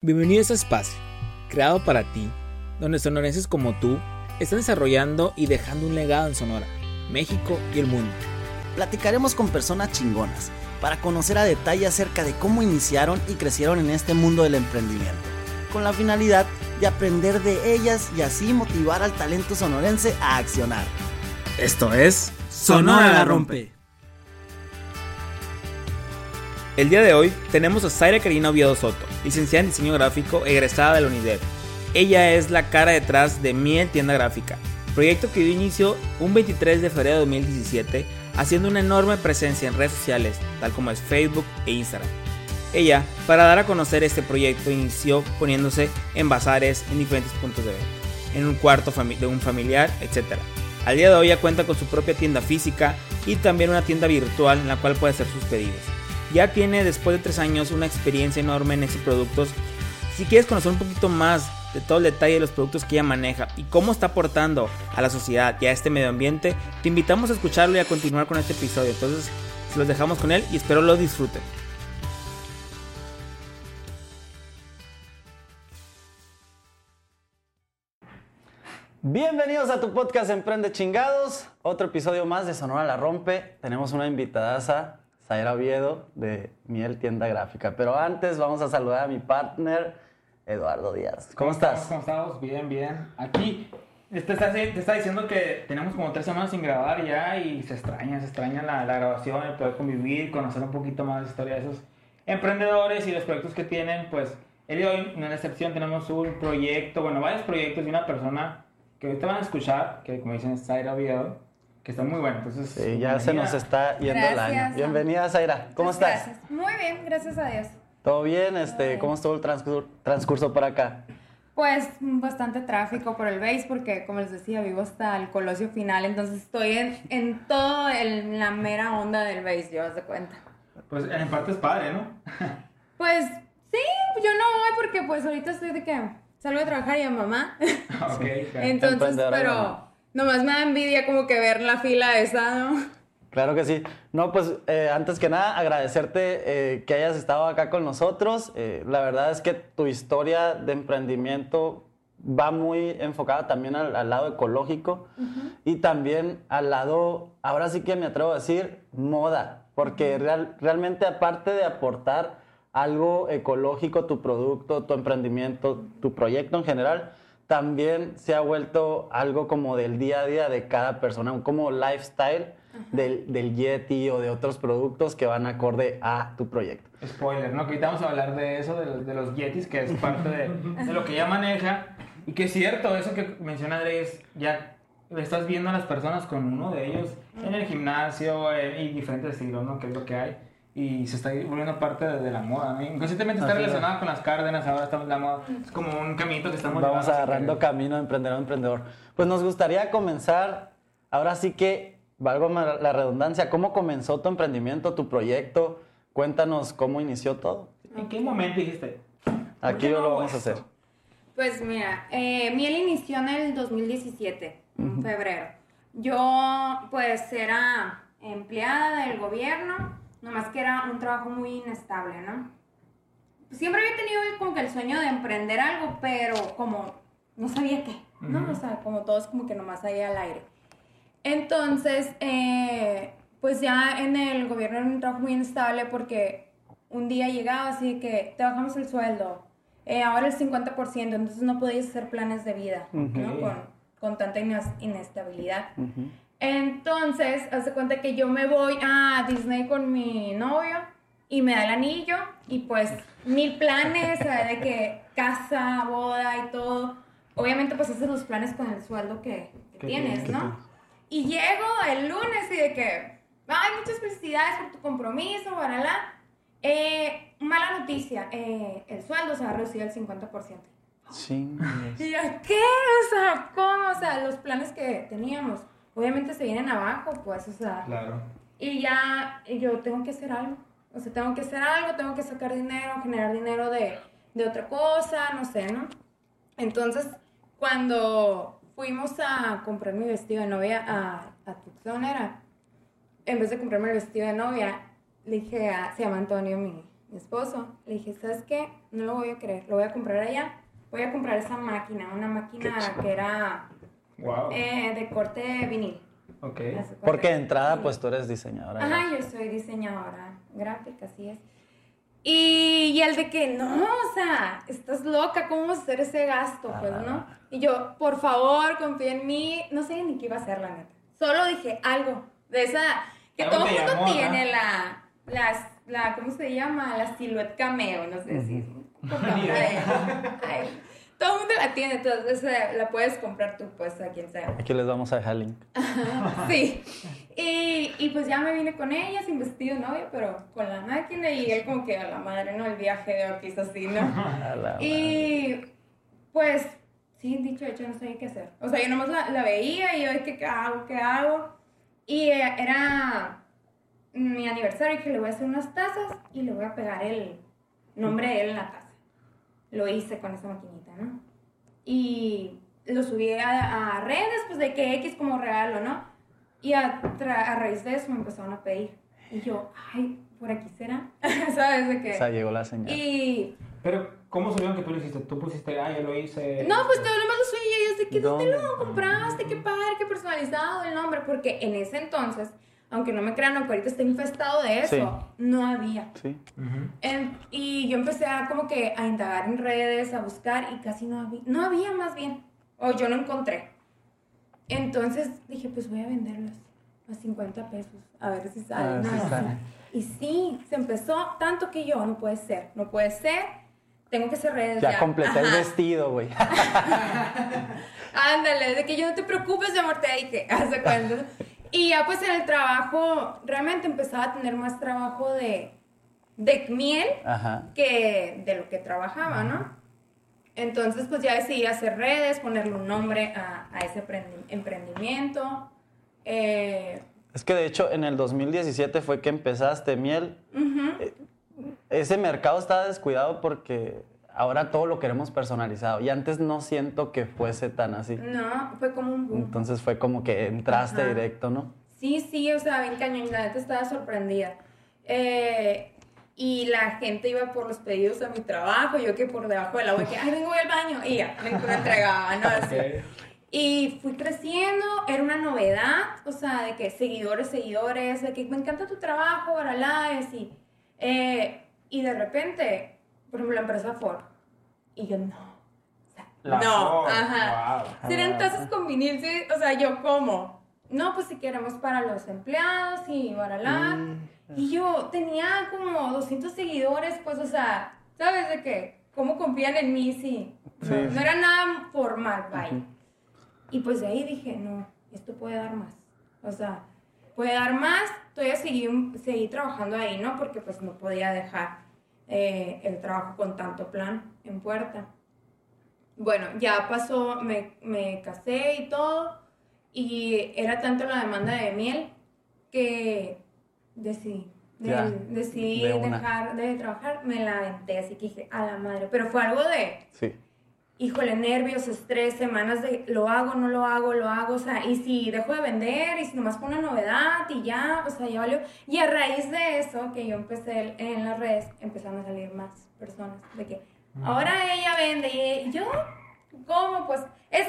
Bienvenido a este espacio, creado para ti, donde sonorenses como tú están desarrollando y dejando un legado en Sonora, México y el mundo. Platicaremos con personas chingonas para conocer a detalle acerca de cómo iniciaron y crecieron en este mundo del emprendimiento, con la finalidad de aprender de ellas y así motivar al talento sonorense a accionar. Esto es Sonora la Rompe. El día de hoy tenemos a Zaira Karina Oviedo Soto, licenciada en diseño gráfico egresada de la UNIDEP. Ella es la cara detrás de Miel Tienda Gráfica, proyecto que dio inicio un 23 de febrero de 2017, haciendo una enorme presencia en redes sociales, tal como es Facebook e Instagram. Ella, para dar a conocer este proyecto, inició poniéndose en bazares en diferentes puntos de venta, en un cuarto de un familiar, etc. Al día de hoy cuenta con su propia tienda física y también una tienda virtual en la cual puede hacer sus pedidos ya tiene después de tres años una experiencia enorme en estos productos. Si quieres conocer un poquito más de todo el detalle de los productos que ella maneja y cómo está aportando a la sociedad y a este medio ambiente, te invitamos a escucharlo y a continuar con este episodio. Entonces, se los dejamos con él y espero lo disfruten. Bienvenidos a tu podcast Emprende Chingados, otro episodio más de Sonora la Rompe. Tenemos una invitadaza Zaira Oviedo de Miel Tienda Gráfica. Pero antes vamos a saludar a mi partner, Eduardo Díaz. ¿Cómo, estás? ¿Cómo estamos? Bien, bien. Aquí te está, te está, diciendo que tenemos como tres semanas sin grabar ya y se extraña, se extraña la, la grabación, el poder convivir, conocer un poquito más de historia de esos emprendedores y los proyectos que tienen. Pues el de hoy, en la excepción, tenemos un proyecto, bueno, varios proyectos de una persona que ahorita van a escuchar, que como dicen es Zaira Oviedo que está muy bueno. Entonces, sí, ya se nos está yendo el año. Bienvenida, Zaira. ¿Cómo estás? Gracias. Muy bien, gracias a Dios. ¿Todo bien? Este, ¿Cómo estuvo el transcurso, transcurso por acá? Pues bastante tráfico por el base porque, como les decía, vivo hasta el Colosio Final, entonces estoy en, en todo el, la mera onda del base, yo de cuenta. Pues en parte es padre, ¿no? pues sí, yo no voy porque pues ahorita estoy de que salgo a trabajar y a mamá. ok, Entonces, pero Nomás me da envidia como que ver la fila esa, ¿no? Claro que sí. No, pues eh, antes que nada agradecerte eh, que hayas estado acá con nosotros. Eh, la verdad es que tu historia de emprendimiento va muy enfocada también al, lado ecológico y también al lado, ahora sí que me atrevo a decir, moda, porque realmente aparte de aportar algo ecológico, tu producto, tu emprendimiento, tu proyecto en general, también se ha vuelto algo como del día a día de cada persona, como lifestyle del, del, Yeti o de otros productos que van acorde a tu proyecto. Spoiler, ¿no? Que ahorita vamos a hablar de eso, de los, de los Yetis, que es parte de, de, lo que ella maneja. Y que es cierto, eso que menciona Andrés, ya estás viendo a las personas con uno de ellos en el gimnasio y diferentes estilos, ¿no? Que es lo que hay y se está volviendo parte de, la moda. ¿no? Inconscientemente está relacionado con las cárdenas, ahora estamos en la moda. Es como un caminito que estamos Vamos agarrando camino de emprendedor a emprendedor. Pues nos gustaría comenzar, ahora sí que, valgo la redundancia, ¿cómo comenzó tu emprendimiento, tu proyecto? Cuéntanos cómo inició todo. ¿En qué momento dijiste? Aquí lo vamos a hacer. Pues mira, eh, Miel inició en el 2017, en febrero. Yo pues era empleada del gobierno Nomás que era un trabajo muy inestable, ¿no? Siempre había tenido como que el sueño de emprender algo, pero como no sabía qué, ¿no? O sea, como todos como que nomás ahí al aire. Entonces, eh, pues ya en el gobierno era un trabajo muy inestable porque un día llegaba así que te bajamos el sueldo, eh, ahora el 50%, entonces no podías hacer planes de vida, ¿no? Con, con, tanta inestabilidad. Entonces, hace cuenta que yo me voy a Disney con mi novio y me da el anillo y pues mil planes, de que casa, boda y todo. Obviamente pues haces los planes con el sueldo que, tienes, ¿no? Y llego el lunes y de que, ay, muchas felicidades por tu compromiso, barala. Eh, mala noticia, eh, el sueldo se va a reducir al 50%. Sí. Y yo, ¿qué? O sea, ¿cómo? O sea, los planes que teníamos obviamente se vienen abajo, pues, o sea. Claro. Y ya yo tengo que hacer algo. O sea, tengo que hacer algo, tengo que sacar dinero, generar dinero de, de otra cosa, no sé, ¿no? Entonces, cuando fuimos a comprar mi vestido de novia a, a Tucson, era, en vez de comprarme el vestido de novia, le dije a, se llama Antonio, mi, mi esposo, le dije, ¿sabes qué? No lo voy a creer, lo voy a comprar allá. Voy a comprar esa máquina, una máquina que era Wow. eh, de corte vinil. ok. Porque de entrada, pues tú eres diseñadora. Ajá, yo soy diseñadora gráfica, así es. Y, y el de que, no, o sea, estás loca, ¿cómo vas a hacer ese gasto? Pues, ¿no? Y yo, por favor, confía en mí. No sé ni qué iba a hacer, la neta. Solo dije algo de esa, que todo mundo llamó, tiene ¿no? la, la, la, ¿cómo se llama? La silueta cameo, no sé si. Ay, todo el mundo la tiene, entonces la puedes comprar tú, pues, a quien sea. Aquí les vamos a dejar link. Sí. Y, y pues ya me vine con ella, sin vestido novio, pero con la máquina y él como que a la madre, ¿no? El viaje de Oquis así, ¿no? Y pues, sí, dicho hecho, no sabía qué hacer. O sea, yo nomás la, la veía y yo, ¿qué, qué hago? ¿Qué hago? Y eh, era mi aniversario y que le voy a hacer unas tazas y le voy a pegar el nombre de él en la taza. Lo hice con esa maquinita, ¿no? Y lo subí a, a redes, pues de que X como regalo, ¿no? Y a, tra- a raíz de eso me empezaron a pedir. Y yo, ay, por aquí será, ¿sabes? De que... O sea, llegó la señal. y Pero, ¿cómo supieron que tú lo hiciste? ¿Tú pusiste, ah, yo lo hice? no, pues todo lo más lo soy y ellos de que dónde ¿Dónde? lo compraste, qué padre, qué personalizado el nombre, porque en ese entonces, aunque no me crean, aunque ahorita está infestado de eso, Sí. no había. Sí. Ujú. En- y yo empecé a como que a indagar en redes, a buscar y casi no había, no había más bien, o yo no encontré. Entonces dije, pues voy a venderlos a 50 pesos, a ver si sale. A ver No, si no sale. sale. Y sí, se empezó tanto que yo, no puede ser, no puede ser, tengo que hacer redes. Ya completé el vestido, güey. Ándale, de que yo no te preocupes, mi amor, te dije, hace cuenta. Y ya pues en el trabajo, realmente empezaba a tener más trabajo de, de miel Ajá. que de lo que trabajaba, ¿no? Entonces pues ya decidí hacer redes, ponerle un nombre a, a ese emprendi- emprendimiento. Eh, Es que de hecho en el 2017 fue que empezaste miel. ujú. Ese mercado estaba descuidado porque ahora todo lo queremos personalizado. Y antes no siento que fuese tan así. No, fue como un boom. Entonces fue como que entraste Ajá. directo, ¿no? Sí, sí, o sea, bien cañón, la neta estaba sorprendida. Eh, y la gente iba por los pedidos a mi trabajo, yo que por debajo del agua, que, ay, vengo voy al baño, y ya, me entregaba, ¿no? Así. Y fui creciendo, era una novedad, o sea, de que seguidores, seguidores, de que me encanta tu trabajo, baralá, y así. Eh, y de repente, por ejemplo, la empresa Ford, y yo, no. O sea, La no, Ford, ajá. wow. Serán tazas con vinil, sí, o sea, yo, ¿cómo? No, pues si queremos para los empleados y baralá. Mm. Y yo tenía como 200 seguidores, pues, o sea, ¿sabes de qué? ¿Cómo confían en mí? Sí. No, Sí. no era nada formal, vaya. Y pues de ahí dije, no, esto puede dar más. O sea, puede dar más. Todavía seguí, seguí trabajando ahí, ¿no? Porque pues no podía dejar eh, el trabajo con tanto plan en puerta. Bueno, ya pasó, me, me casé y todo. Y era tanto la demanda de miel que decidí. de- Ya, decidí de dejar de trabajar, me la aventé, así que dije, a la madre. Pero fue algo de, Sí. Híjole, nervios, estrés, semanas de lo hago, no lo hago, lo hago, o sea, y si dejo de vender, y si nomás fue una novedad, y ya, o sea, ya valió. Y a raíz de eso, que yo empecé en las redes, empezaron a salir más personas, de que ahora ella vende, y yo, ¿cómo? Pues es,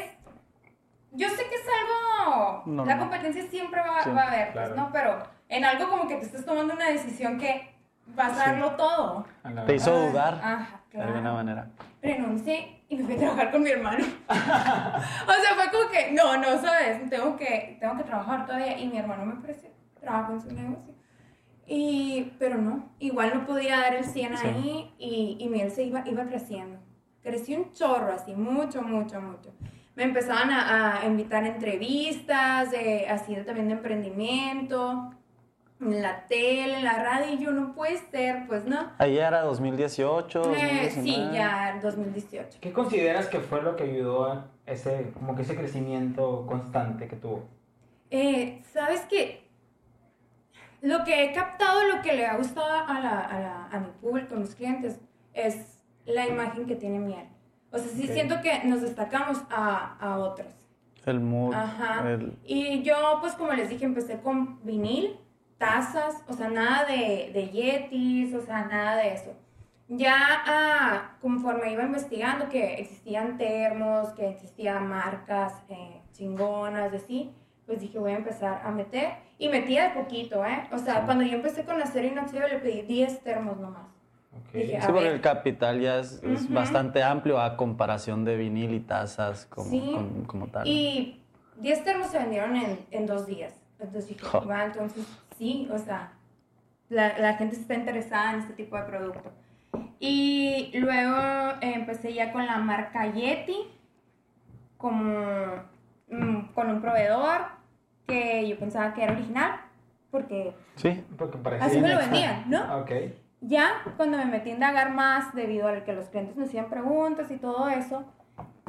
yo sé que es algo, la Normal. competencia siempre va, Sí, va a haber, claro. pues, ¿no? Pero en algo como que te estás tomando una decisión que vas a Sí. darlo todo. A la Te hizo dudar Ajá, de alguna claro manera. renuncié y me fui a trabajar con mi hermano. o sea, fue como que, no, no, sabes, tengo que, tengo que trabajar todavía. Y mi hermano me ofreció trabajo en su negocio. Y, pero no, igual no podía dar el 100 Sí. ahí y, y mi él se iba, iba creciendo. Creció un chorro así, mucho, mucho, mucho. Me empezaban a, a invitar a entrevistas, de, así también de emprendimiento, en la tele, en la radio, y yo no puede ser, pues no. Ahí era 2018, Eh, 2019. sí, ya 2018. ¿Qué consideras que fue lo que ayudó a ese, como que ese crecimiento constante que tuvo? Eh, ¿Sabes qué? Lo que he captado, lo que le ha gustado a, la, a, la- a mi público, a mis clientes, es la imagen que tiene Miel. O sea, sí siento que nos destacamos a, a otros. El mood. Ajá. el- Y yo, pues como les dije, empecé con vinil tazas, o sea, nada de, de yetis, o sea, nada de eso. Ya ah, conforme iba investigando que existían termos, que existían marcas eh, chingonas, así, pues dije, voy a empezar a meter. Y metía de poquito, ¿eh? O sea, cuando yo empecé con serie inoxidable le pedí 10 termos nomás. Okay. Dije, sí, porque ver. el capital ya es, uh -huh. es, bastante amplio a comparación de vinil y tazas como, sí. como, como, tal. Y 10 termos se vendieron en, en dos días. Entonces dije, oh. va, entonces sí, o sea, la, la, gente está interesada en este tipo de producto. Y luego empecé ya con la marca Yeti, como mm, con un proveedor que yo pensaba que era original, porque, sí, porque parecía así me lo vendían, ¿no? Ok. Ya cuando me metí a indagar más, debido a que los clientes me hacían preguntas y todo eso,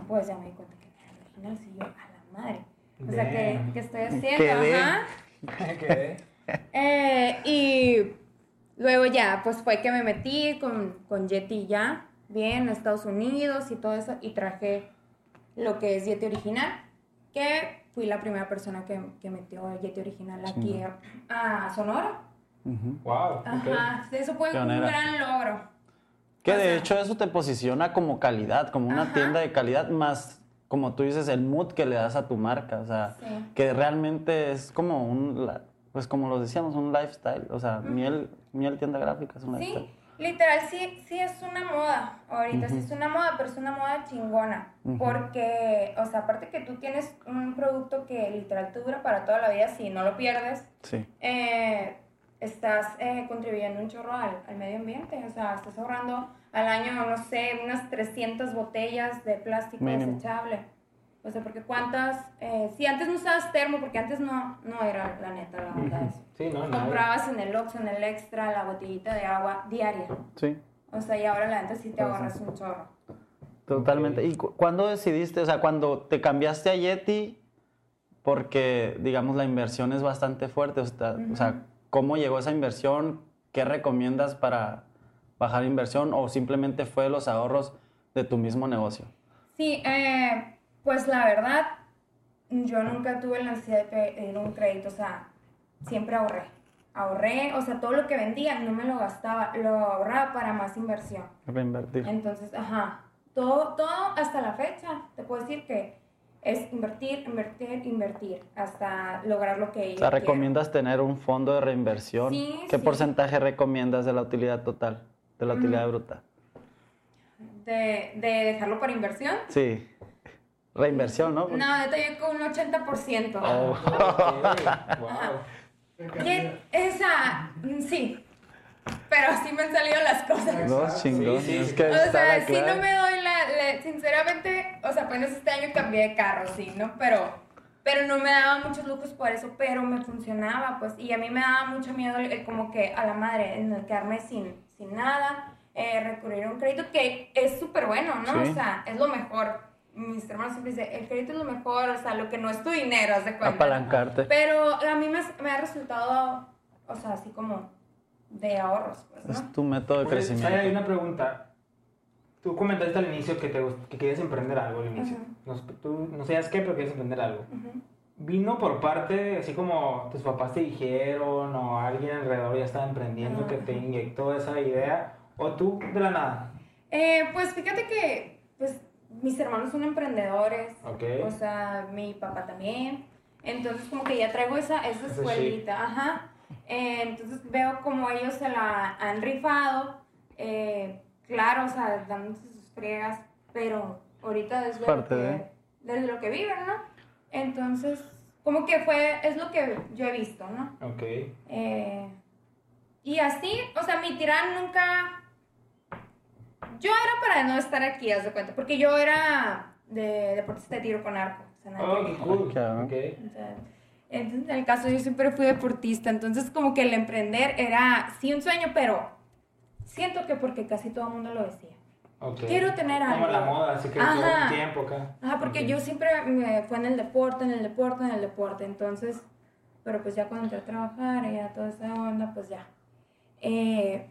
pues ya me di cuenta que era original, sí, yo, a la madre. O sea, que, que estoy haciendo, ajá. Quedé. Eh, y luego ya, pues fue que me metí con, con Yeti ya, bien, a Estados Unidos y todo eso, y traje lo que es Yeti original, que fui la primera persona que, que metió Yeti original aquí a, a Sonora. Uh -huh. Wow. Ajá, eso fue un Pionera. gran logro. Que O de hecho eso te posiciona como calidad, como una Ajá. tienda de calidad, más como tú dices, el mood que le das a tu marca. O sea, Sí. que realmente es como un, la- pues como lo decíamos, un lifestyle. O sea, miel, miel tienda gráfica es un lifestyle. Sí, literal, sí, sí es una moda. Ahorita sí es una moda, pero es una moda chingona. Porque, o sea, aparte que tú tienes un producto que literal te dura para toda la vida, si no lo pierdes, Sí. eh, estás eh, contribuyendo un chorro al, al medio ambiente. O sea, estás ahorrando al año, no sé, unas 300 botellas de plástico Mínimo. desechable. O sea, porque cuántas... eh, si antes no usabas termo, porque antes no, no era la neta la onda eso. Sí, no, no. Comprabas en el Oxxo, en el Extra, la botellita de agua diaria. Sí. O sea, y ahora la neta sí te ahorras un chorro. Totalmente. ¿Y cu- cuándo decidiste, o sea, cuando te cambiaste a Yeti, porque, digamos, la inversión es bastante fuerte, o sea, o sea, ¿cómo llegó esa inversión? ¿Qué recomiendas para bajar inversión? ¿O simplemente fue los ahorros de tu mismo negocio? Sí, eh, pues la verdad, yo nunca tuve la necesidad de pedir un crédito, o sea, siempre ahorré. Ahorré, o sea, todo lo que vendía no me lo gastaba, lo ahorraba para más inversión. Reinvertir. Entonces, ajá, todo, todo hasta la fecha, te puedo decir que es invertir, invertir, invertir, hasta lograr lo que O sea, quiero. ¿recomiendas tener un fondo de reinversión? Sí, ¿Qué sí. porcentaje recomiendas de la utilidad total, de la utilidad bruta? De, de dejarlo para inversión. Sí. Reinversión, ¿no? No, neta, yo con un 80%. Oh. wow. Que- Esa, mm, sí. Pero sí me han salido las cosas. No, chingón. Sí, sí, es sí. que O sea, sí no me doy la, la- Sinceramente, o sea, apenas este año cambié de carro, sí, ¿no? Pero, pero no me daba muchos lujos por eso, pero me funcionaba, pues. Y a mí me daba mucho miedo el, como que a la madre, en el quedarme sin, sin nada, eh, recurrir a un crédito que es súper bueno, ¿no? Sí. O sea, es lo mejor. Mis hermanos siempre dicen, el crédito es lo mejor, o sea, lo que no es tu dinero, haz de cuenta. Apalancarte. Pero a mí me, me ha resultado, o sea, así como de ahorros, pues, ¿no? Es tu método de Oye, crecimiento. Hay una pregunta. Tú comentaste al inicio que, te, que querías emprender algo al inicio. no, sé- tú no sabías qué, pero querías emprender algo. ¿Vino por parte, así como tus papás te dijeron o alguien alrededor ya estaba emprendiendo que te inyectó esa idea? ¿O tú de la nada? Eh, pues fíjate que pues, mis hermanos son emprendedores, Ok. o sea, mi papá también. Entonces como que ya traigo esa, esa escuelita, ajá. Eh, entonces veo como ellos se la han rifado, eh, claro, o sea, dándose sus friegas, pero ahorita es de lo, Parte que, de. desde lo que viven, ¿no? Entonces, como que fue, es lo que yo he visto, ¿no? Ok. Eh, y así, o sea, mi tirán nunca. Yo era para no estar aquí, haz de cuenta, porque yo era de deportista de tiro con arco. O sea, nada Oh, cool. Ok, ¿no? Ok. O sea, entonces, en el caso, yo siempre fui deportista, entonces, como que el emprender era, sí, un sueño, pero siento que porque casi todo el mundo lo decía. ok. Quiero tener Como algo. la moda, así que todo Ajá. el tiempo acá. Ajá, porque Ok. yo siempre me fue en el deporte, en el deporte, en el deporte. Entonces, pero pues ya cuando entré a trabajar y ya toda esa onda, pues ya. Eh,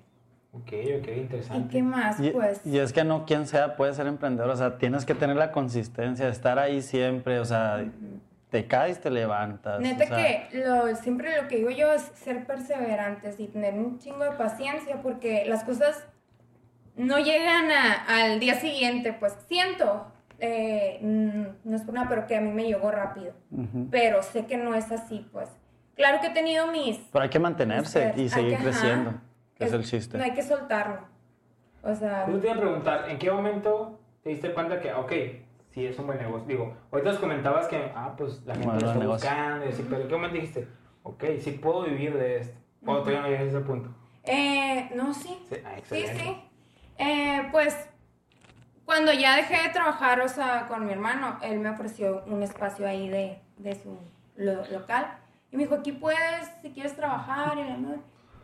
Ok, ok, ¿Y interesante. qué más? Y, Pues. y es que no quien sea puede ser emprendedor, o sea, tienes que tener la consistencia, estar ahí siempre, o sea, te caes, te levantas. Neta o sea, que lo, siempre lo que digo yo es ser perseverantes y tener un chingo de paciencia porque las cosas no llegan a- al día siguiente, pues siento, eh, mm, no es por nada, pero que a mí me llegó rápido. Pero sé que no es así, pues. Claro que he tenido mis... Pero hay que mantenerse y seguir que- creciendo, ajá. Es el chiste. No hay que soltarlo. O sea, Yo te iba a preguntar, ¿en qué momento te diste cuenta que, ok, sí es un buen negocio? Digo, ahorita nos comentabas que, ah, pues la gente Bueno, lo está negocio. buscando y así, pero ¿en qué momento dijiste, ok, sí puedo vivir de esto? O todavía no llegas a ese punto. eh, no, sí. Sí, ah, Sí. Eh, pues cuando ya dejé de trabajar, o sea, con mi hermano, él me ofreció un espacio ahí de, de su lo- local. Y me dijo, aquí puedes, si quieres trabajar. Y la madre.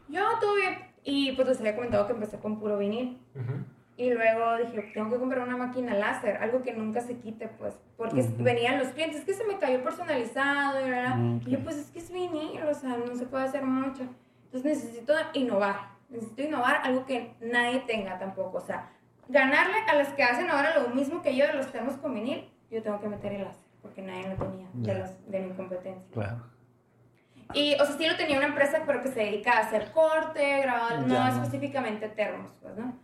yo, todo bien. Y pues les había comentado que empecé con puro vinil. Ujú. Y luego dije, tengo que comprar una máquina láser, algo que nunca se quite, pues, porque Ujú. venían los clientes, es que se me cayó personalizado, bla. Mm, y yo, pues es que es vinil, o sea, no se puede hacer mucho. Entonces necesito innovar, necesito innovar algo que nadie tenga tampoco, o sea, ganarle a las que hacen ahora lo mismo que yo de los temas con vinil, yo tengo que meter el láser, porque nadie lo tenía de, Ya. los, de mi competencia. Claro. Y, o sea, sí lo tenía una empresa, pero que se dedica a hacer corte, grabar, no específicamente termos, pues, ¿no?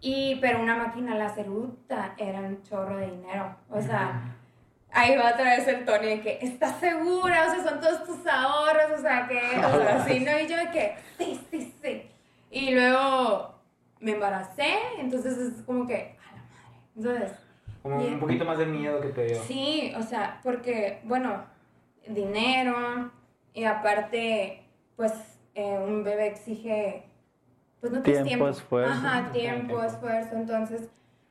Y, pero una máquina láser, puta, era un chorro de dinero. O sea, ahí va otra vez el Tony de que, ¿estás segura? O sea, son todos tus ahorros, o sea, que, o sea, así, ¿no? Y yo de que, sí, sí, sí. Y luego me embaracé, entonces es como que, a la madre. Entonces, Como un poquito más de miedo que te dio. Sí, o sea, porque, bueno, dinero y aparte, pues eh, un bebé exige, pues no tienes Tiempo, tiempo. esfuerzo. Ajá, tiempo, esfuerzo. Entonces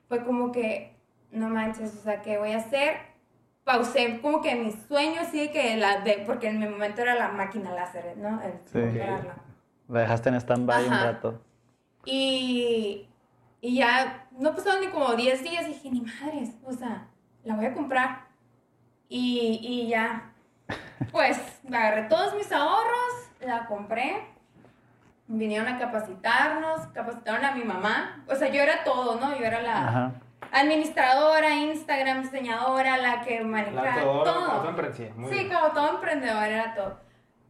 fue como que, no manches, o sea, ¿qué voy a hacer? Pausé como que mis sueños, sí, que la de, porque en mi momento era la máquina láser, ¿no? El Sí. comprarla. La dejaste en stand-by un rato. Y, y ya no pasaron ni como 10 días y dije, ni madres, o sea, la voy a comprar. Y, y ya, pues me agarré todos mis ahorros, la compré, vinieron a capacitarnos, capacitaron a mi mamá. O sea, yo era todo, ¿no? Yo era la Ajá. administradora, Instagram, diseñadora, la que La manejaba todo, todo. todo muy Sí, bien. como todo emprendedor era todo.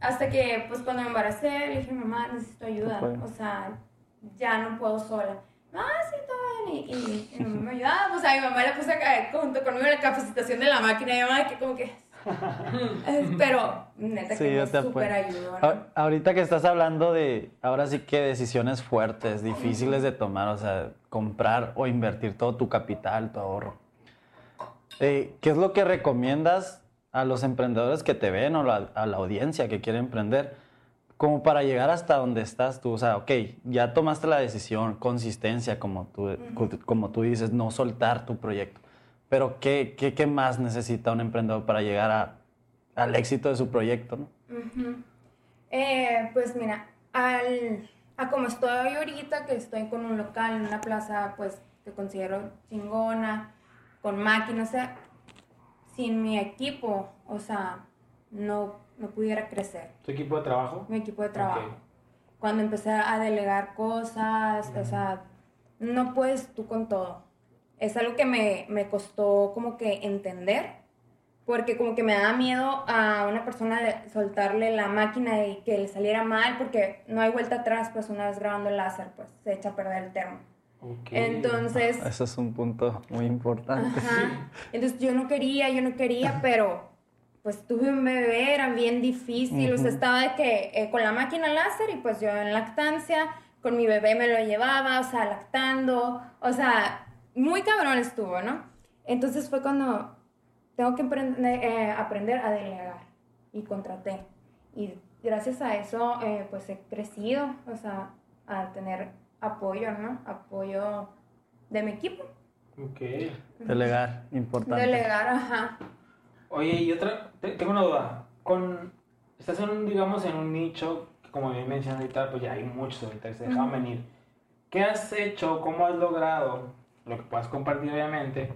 Hasta que, pues, cuando me embaracé, le dije, mamá, necesito ayuda. No. O sea, ya no puedo sola. Ah, sí, todo bien. Y, y, y mi mamá me ayudaba. Pues a mi mamá le puse acá, junto conmigo la capacitación de la máquina. Y mamá, que como que... Eh, Pero, neta, Sí, que Ahorita que estás hablando de, ahora sí que decisiones fuertes, difíciles de tomar, o sea, comprar o invertir todo tu capital, tu ahorro. Eh, ¿Qué es lo que recomiendas a los emprendedores que te ven o la- a la audiencia que quiere emprender? Como para llegar hasta donde estás tú, o sea, ok, ya tomaste la decisión, consistencia, como tú, como tú dices, no soltar tu proyecto. Pero ¿qué, qué, qué más necesita un emprendedor para llegar a- al éxito de su proyecto? ¿no? Eh, pues mira, al, a como estoy ahorita, que estoy con un local en una plaza, pues que considero chingona, con máquinas, o sea, sin mi equipo, o sea, no, no pudiera crecer, ¿Tu equipo de trabajo? mi equipo de trabajo. Cuando empecé a delegar cosas, o sea, no puedes tú con todo. Es algo que me, me costó como que entender, porque como que me daba miedo a una persona de soltarle la máquina y que le saliera mal, porque no hay vuelta atrás, pues una vez grabando el láser, pues se echa a perder el termo. Ok. Entonces, Eso es un punto muy importante. Ajá. Entonces yo no quería, yo no quería, pero pues tuve un bebé, era bien difícil, o sea, estaba de que eh, con la máquina láser y pues yo en lactancia, con mi bebé me lo llevaba, o sea, lactando, o sea, muy cabrón estuvo, ¿no? Entonces fue cuando tengo que emprender- eh, aprender a delegar y contraté. Y gracias a eso, eh, pues he crecido, o sea, a tener apoyo, ¿no? Apoyo de mi equipo. Ok. Delegar, importante. Delegar, ajá. Oye, y otra, te- tengo una duda. Con, estás en un, digamos, en un nicho, que como bien mencionas ahorita, pues ya hay muchos ahorita que se dejaban Ujú. venir. ¿Qué has hecho, cómo has logrado, lo que puedas compartir obviamente,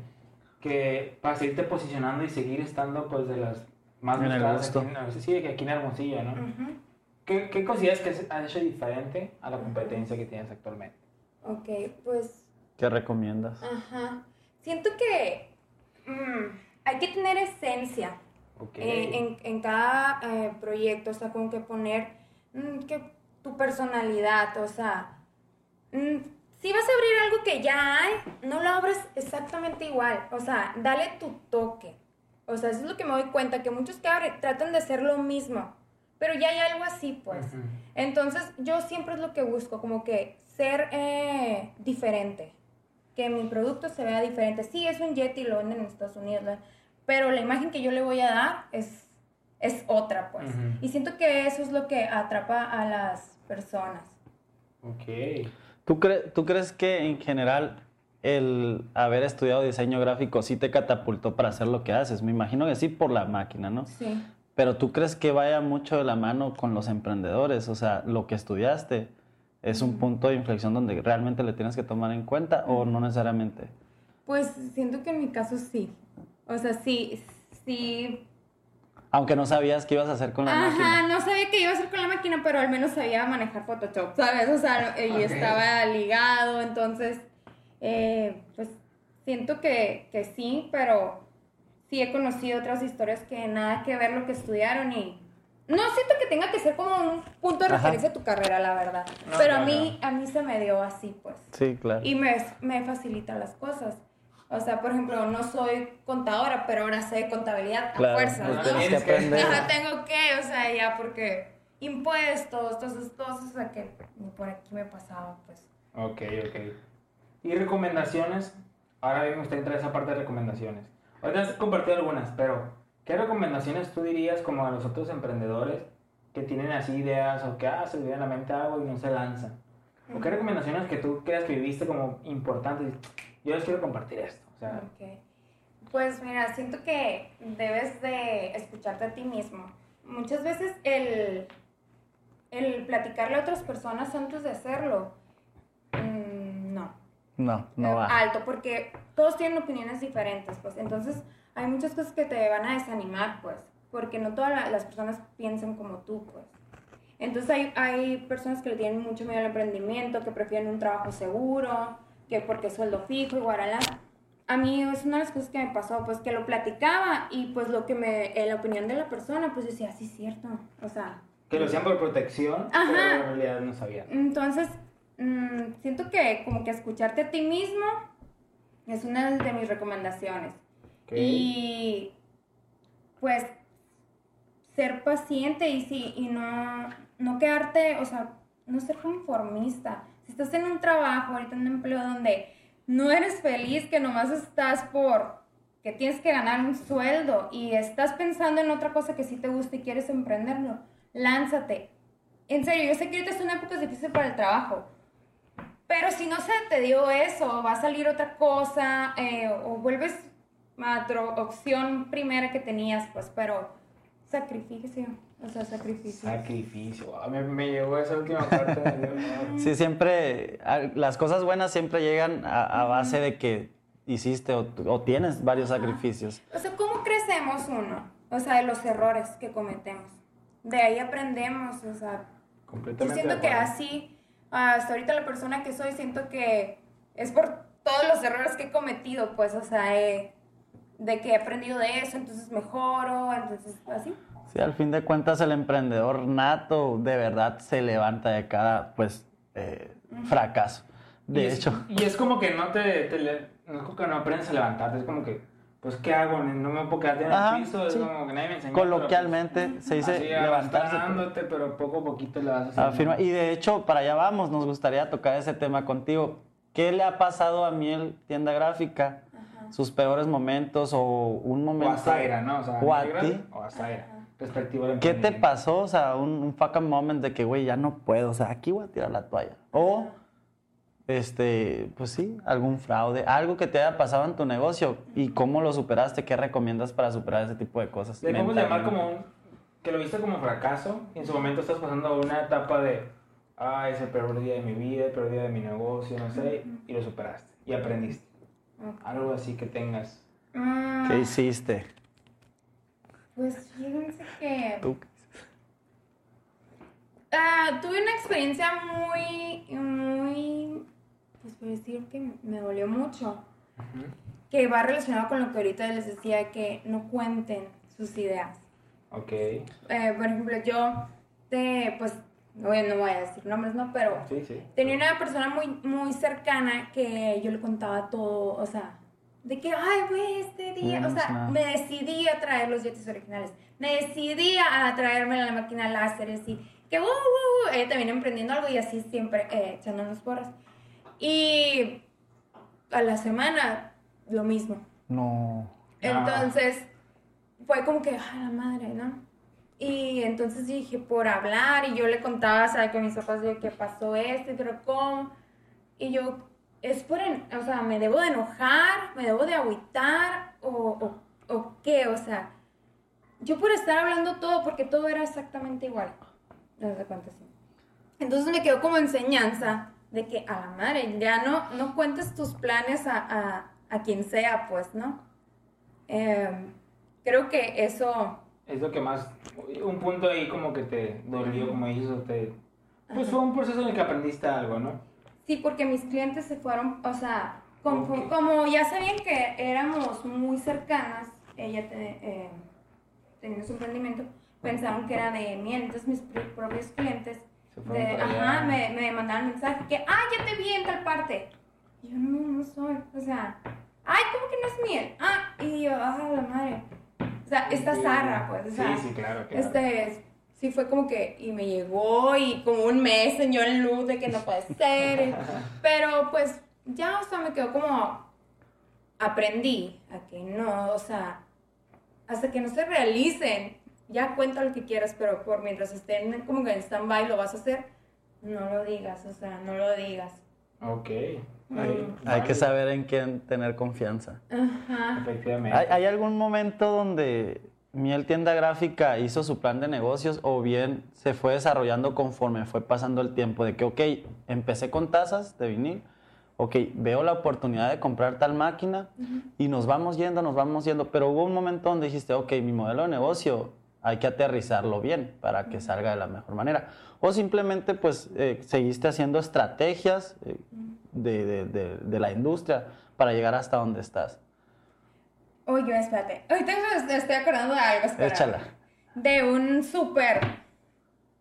que para seguirte posicionando y seguir estando pues de las más En buscadas aquí en, sí, que aquí en Hermosillo, ¿no? Ujú. ¿Qué, ¿Qué consideras que has hecho diferente a la competencia que tienes actualmente? Ok, pues, ¿Qué recomiendas? ajá. Siento que mm, hay que tener esencia. Ok. eh, en, en cada eh, proyecto, o sea, como que poner mm, que tu personalidad, o sea, mm, si vas a abrir algo que ya hay, no lo abres exactamente igual, o sea, dale tu toque. O sea, eso es lo que me doy cuenta, que muchos que abren tratan de hacer lo mismo, pero ya hay algo así, pues. Entonces, yo siempre es lo que busco, como que ser eh, diferente. Que mi producto se vea diferente. Sí, es un Yeti, lo venden en Estados Unidos, pero la imagen que yo le voy a dar es, es otra, pues. Y siento que eso es lo que atrapa a las personas. Ok. ¿Tú, cre- ¿Tú crees que en general el haber estudiado diseño gráfico sí te catapultó para hacer lo que haces? Me imagino que sí por la máquina, ¿no? Sí. Pero ¿tú crees que vaya mucho de la mano con los emprendedores? O sea, lo que estudiaste es un punto de inflexión donde realmente le tienes que tomar en cuenta o no necesariamente. Pues siento que en mi caso sí. O sea, sí, sí. Aunque no sabías qué ibas a hacer con la Ajá, máquina. no sabía qué iba a hacer con la máquina, pero al menos sabía manejar Photoshop, ¿sabes? O sea, y estaba ligado, entonces, eh, pues siento que, que sí, pero sí he conocido otras historias que nada que ver lo que estudiaron y no siento que tenga que ser como un punto de Ajá. referencia a tu carrera, la verdad. No, pero a mí, a mí se me dio así, pues. Sí, claro. Y me, me facilita las cosas. O sea, por ejemplo, no soy contadora, pero ahora sé contabilidad a Claro, fuerza. pues ¿no? tienes que aprender. Ajá, tengo que, o sea, ya porque impuestos, todas esas cosas, o sea, que por aquí me pasaba, pues. Ok, ok. ¿Y recomendaciones? Ahora bien, me gustaría entrar a esa parte de recomendaciones. Ahorita has compartido algunas, pero ¿qué recomendaciones tú dirías como a los otros emprendedores que tienen así ideas o que ah, se viene a la mente algo y no se lanzan? ¿O qué recomendaciones que tú creas que viviste como importantes? Yo les quiero compartir esto. O sea, Ok. Pues mira, siento que debes de escucharte a ti mismo. Muchas veces el, el platicarle a otras personas antes de hacerlo, mm, no. No, no va. alto, porque todos tienen opiniones diferentes, pues. Entonces, hay muchas cosas que te van a desanimar, pues, porque no todas la- las personas piensan como tú, pues. Entonces, hay, hay personas que le tienen mucho miedo al emprendimiento, que prefieren un trabajo seguro, que porque sueldo fijo y guaralá. A mí es una de las cosas que me pasó, pues, que lo platicaba y, pues, lo que me, eh, la opinión de la persona, pues, decía, sí, es cierto. O sea, que lo hacían por protección, Ajá. pero en realidad no sabían. entonces, mm, siento que como que escucharte a ti mismo es una de mis recomendaciones. Y pues ser paciente y, sí, y no, no quedarte, o sea, no ser conformista. Si estás en un trabajo, ahorita en un empleo donde no eres feliz, que nomás estás por que tienes que ganar un sueldo y estás pensando en otra cosa que sí te gusta y quieres emprenderlo, lánzate. En serio, yo sé que ahorita es una época difícil para el trabajo, pero si no se te dio eso, va a salir otra cosa, eh, o vuelves a tu opción primera que tenías, pues, pero sacrificio, o sea, sacrificio. Sacrificio. Ah, me, me llegó esa última parte. Sí, siempre, a- las cosas buenas siempre llegan a, a base de que hiciste o, o tienes varios sacrificios. O sea, ¿cómo crecemos uno? O sea, de los errores que cometemos. De ahí aprendemos, o sea, yo Completamente. siento de que así, hasta ahorita la persona que soy, siento que es por todos los errores que he cometido, pues, o sea, eh, de que he aprendido de eso, entonces mejoro, entonces, así. Sí, al fin de cuentas el emprendedor nato de verdad se levanta de cada pues eh, fracaso. De y es- hecho, y es como que no te, no es como que no aprendes a levantarte, es como que, pues, ¿qué hago? No me puedo quedar en Ajá, el piso, es como que nadie me enseñó. coloquialmente se pues, dice así, levantarse. pero- pero poco a poquito le vas haciendo. Afirma. Y de hecho, para allá vamos, nos gustaría tocar ese tema contigo. ¿Qué le ha pasado a Miel Tienda Gráfica? Sus peores momentos o un O momento. a Zaira, ¿no? O sea, o a ti. O a Zaira, respectivo al ¿Qué te pasó? O sea, un, un fucking moment de que, güey, ya no puedo. O sea, aquí voy a tirar la toalla. O, este, pues sí, algún fraude, algo que te haya pasado en tu negocio y cómo lo superaste, qué recomiendas para superar ese tipo de cosas. Le podemos llamar como un, que lo viste como fracaso y en su momento estás pasando una etapa de, ah, es el peor día de mi vida, el peor día de mi negocio, no sé, y lo superaste y aprendiste. Algo así que tengas. Mm, ¿Qué hiciste? Pues fíjense que Tú. ah, tuve una experiencia muy, muy, pues por decir que me dolió mucho. que va relacionado con lo que ahorita les decía, que no cuenten sus ideas. Ok. Eh, por ejemplo, yo, te, pues, bueno, no voy a decir nombres, ¿no? Pero Sí, sí. tenía una persona muy, muy cercana que yo le contaba todo, o sea, de que, ay, güey, este día, o sea, emocionada. me decidí a traer los yetis originales, me decidí a traerme la máquina láser, y que, uh, uh, uh, ella también emprendiendo algo y así siempre eh, echándonos porras. Y a la semana, lo mismo. No. Entonces, fue como que, a la madre, ¿no? Y entonces dije, por hablar, y yo le contaba, ¿sabes? Que a mis papás de que pasó esto, y pero ¿cómo? Y yo, es por, en- o sea, ¿me debo de enojar? ¿Me debo de agüitar? ¿O, o, o qué? O sea, yo por estar hablando todo, porque todo era exactamente igual. No sé cuánto sí. Entonces me quedó como enseñanza de que a la madre, ya no, no cuentes tus planes a, a, a quien sea, pues, ¿no? Em, creo que eso, Es lo que más. Un punto ahí como que te dolió, como dices, te. Pues fue un proceso en el que aprendiste algo, ¿no? Sí, porque mis clientes se fueron, o sea, como, como ya sabían que éramos muy cercanas, ella te- eh, tenía su emprendimiento, pensaron que era de miel, entonces mis propios clientes de- ajá, me, me mandaban mensaje que, ah, ya te vi en tal parte. Y yo, no, no soy, o sea, ay, ¿cómo que no es miel? Ah, y yo, ah, la madre. O sea, esta zarra, pues, o sea, Sí, sí, claro, claro. este, sí fue como que, y me llegó, y como un mes, señor en luz, de que no puede ser, pero pues, ya, o sea, me quedó como, aprendí a que no, o sea, hasta que no se realicen, ya cuenta lo que quieras, pero por mientras estén como que en stand-by lo vas a hacer, no lo digas, o sea, no lo digas. Ok. Mm. Hay que saber en quién tener confianza. Ajá. Efectivamente. ¿Hay, hay algún momento donde Miel Tienda Gráfica hizo su plan de negocios o bien se fue desarrollando conforme fue pasando el tiempo? De que, ok, empecé con tazas de vinil, ok, veo la oportunidad de comprar tal máquina y nos vamos yendo, nos vamos yendo, pero hubo un momento donde dijiste, ok, mi modelo de negocio hay que aterrizarlo bien para que salga de la mejor manera. O simplemente pues eh, seguiste haciendo estrategias eh, de, de- de- de la industria para llegar hasta donde estás. Oye, espérate. Ahorita me estoy acordando de algo. espera. Échala. De un súper.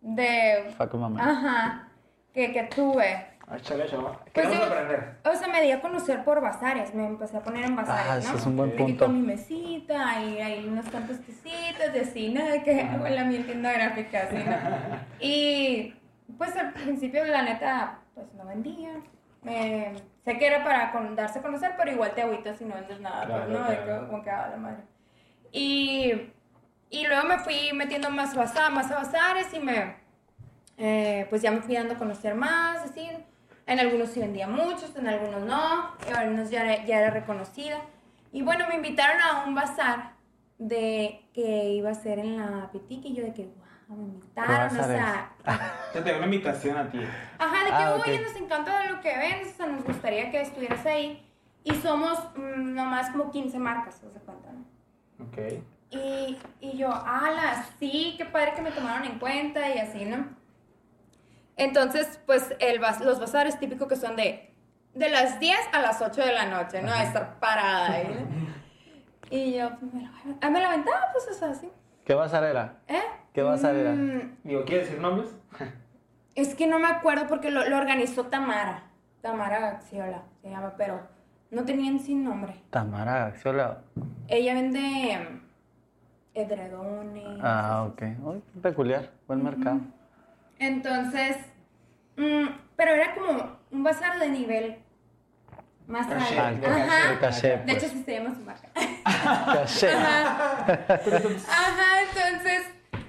De. Fuck mamá. Ajá. Que, que tuve. Ah, Échale, chava. Pues yo- aprender. O sea, me di a conocer por bazares. Me empecé a poner en bazares. Ah, ese ¿no? es un buen De que punto. con mi mesita y hay unas cuantas cositas de. De que la mi tienda gráfica, así, ¿no? Y pues al principio, la neta, pues no vendía. Me- sé que era para con- darse a conocer, pero igual te agüitas si no vendes nada, Claro, pues, ¿no? De claro. que, como que ah, la madre. Y, y luego me fui metiendo más, baza- más a bazares y me, eh, pues ya me fui dando a conocer más, así. En algunos sí vendía muchos, en algunos no, en algunos ya, era- ya era reconocida. Y bueno, me invitaron a un bazar de que iba a ser en la Pitique y yo de que, wow, me invitaron, o sea, Te tengo una invitación a ti. Ajá, de que, Ah, oye, ok. nos encanta lo que ven, o sea, nos gustaría que estuvieras ahí. Y somos mm, nomás como 15 marcas, ¿se cuenta, no? Ok. Y, y yo, ala, sí, qué padre que me tomaron en cuenta y así, ¿no? Entonces, pues el bas- los bazares típicos que son de, de las 10 a las 8 de la noche, ¿no? A estar parada ahí, ¿no? Y yo, pues me ah, me la aventaba, pues, o sea, así. ¿Qué bazar era? ¿Eh? ¿Qué bazar era? Mm, Digo, ¿quieres decir nombres? Es que no me acuerdo porque lo, lo organizó Tamara. Tamara Gaxiola se llama, pero no tenían sin nombre. Tamara Axiola. Ella vende em, edredones. Ah, ok. Uy, peculiar. Buen mercado. Entonces, mm, pero era como un bazar de nivel más alto. Ajá. caché, De pues. hecho, sí se llama su marca. Ajá. Ajá, entonces,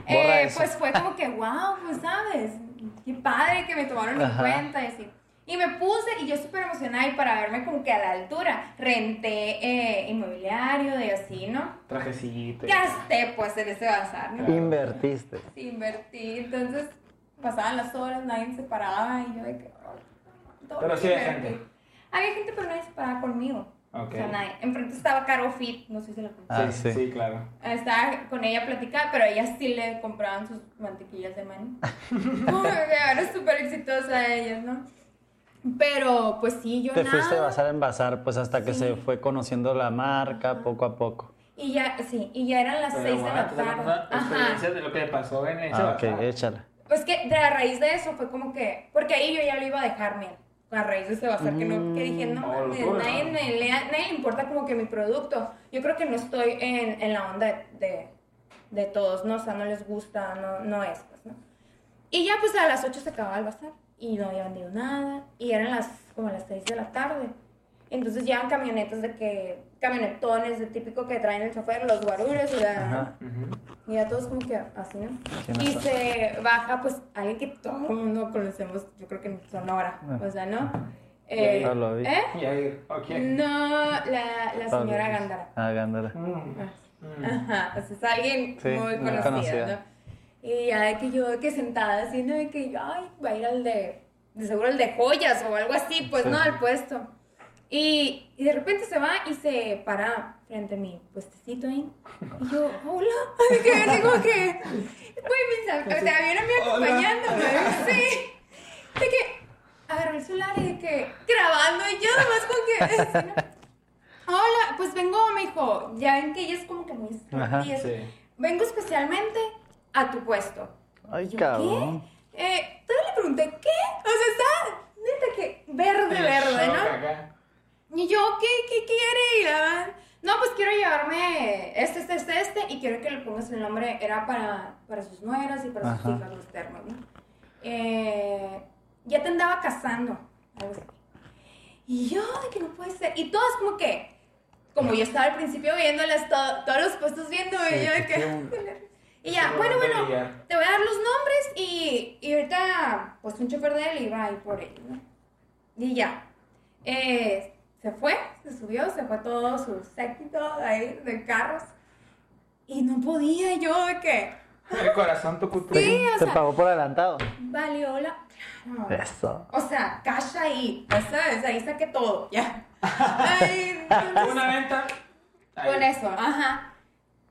eh, pues fue como que, wow, pues sabes, qué padre que me tomaron en Ajá. cuenta y así. Y me puse, y yo súper emocionada, y para verme como que a la altura, renté eh, inmobiliario de así, ¿no? Trajecito. Gasté pues en ese bazar, ¿no? Invertiste. Sí, invertí, entonces pasaban las horas, nadie se paraba, y yo de que... todo Pero sí invertí. gente. Había gente, pero nadie se paraba conmigo. Ok. O sea, nadie. Enfrente estaba Caro Fit, no sé si la conoces. Ah, sí, sí. sí, claro. Estaba con ella platicando, pero ella sí le compraban sus mantequillas de maní. Era súper exitosa ellas, ¿no? Pero, pues sí, yo Te nada. fuiste de bazar en bazar, pues hasta que Sí. se fue conociendo la marca Ajá. poco a poco. Y ya, sí, y ya eran las Pero 6 de la tarde. una Ajá. de lo que pasó en esa Ah, ok, échala. Pues que de a raíz de eso fue como que, porque ahí yo ya lo iba a dejar miel. A raíz de ese bazar que no, que dije, no, locura, nadie, me, le, nadie le importa como que mi producto. Yo creo que no estoy en, en la onda de, de, de todos, ¿no? O sea, no les gusta, no, no es, pues, ¿no? Y ya pues a las 8 se acababa el bazar y no había vendido nada y eran las como las 6 de la tarde. Entonces llevan camionetas de que, camionetones de típico que traen el chofer, los guarures y la... Ajá. Y ya todos como que así, ¿no? ¿Quién Y se baja, pues, alguien que todo el mundo conocemos, yo creo que en Sonora, Ah. o sea, ¿no? Y ahí- Eh, Pablo vi. ¿Eh? Y ahí, ok. No, la, la señora. Gándara. Ah, Gándara. Mm. Mm. Ajá, o sea, es alguien Sí, muy conocida, conocida. ¿no? Y ya de que yo, de que sentada así, ¿no? De que yo, ay, va a ir al de, de seguro el de joyas o algo así, pues, Sí. ¿no? Al puesto. Y, y de repente se va y se para frente a mi puestecito ahí. Y yo, hola. Así que que, güey, mis o sea, viene a mí acompañándome. Sí. De que agarró el celular y de que grabando y yo nomás con que. Hola, pues vengo, me dijo, ya ven que ella es como que muy Ajá, es- sí. Vengo especialmente a tu puesto. Ay, Y yo, cabrón. ¿Qué? Eh, todavía le pregunté, ¿qué? O sea, está neta que verde, verde, ¿no? Y yo, ¿qué, qué quiere? Y la no, pues quiero llevarme este, este, este, este, y quiero que le pongas el nombre, era para, para sus nueras y para sus hijas, los termos, ¿no? Eh, ya te andaba casando, algo así. Y yo, de que no puede ser. Y todas como que, como yo estaba al principio viéndolas, todo- todos los puestos viendo, Sí, y yo de qué que... y ya, bueno, bueno, ya. te voy a dar los nombres y, y ahorita, pues un chofer de él iba a ir por ellos, ¿no? Y ya. Eh, se fue, se subió, se fue todo su séquito ahí de carros. Y no podía yo de que, El corazón tu cultura. Sí, o ¿Te sea, pagó por adelantado? valió la... Claro. Eso. O sea, cash ahí, ya ¿sabes? Ahí saqué todo, ya. Ay, entonces- Una venta. ahí. con eso, ajá.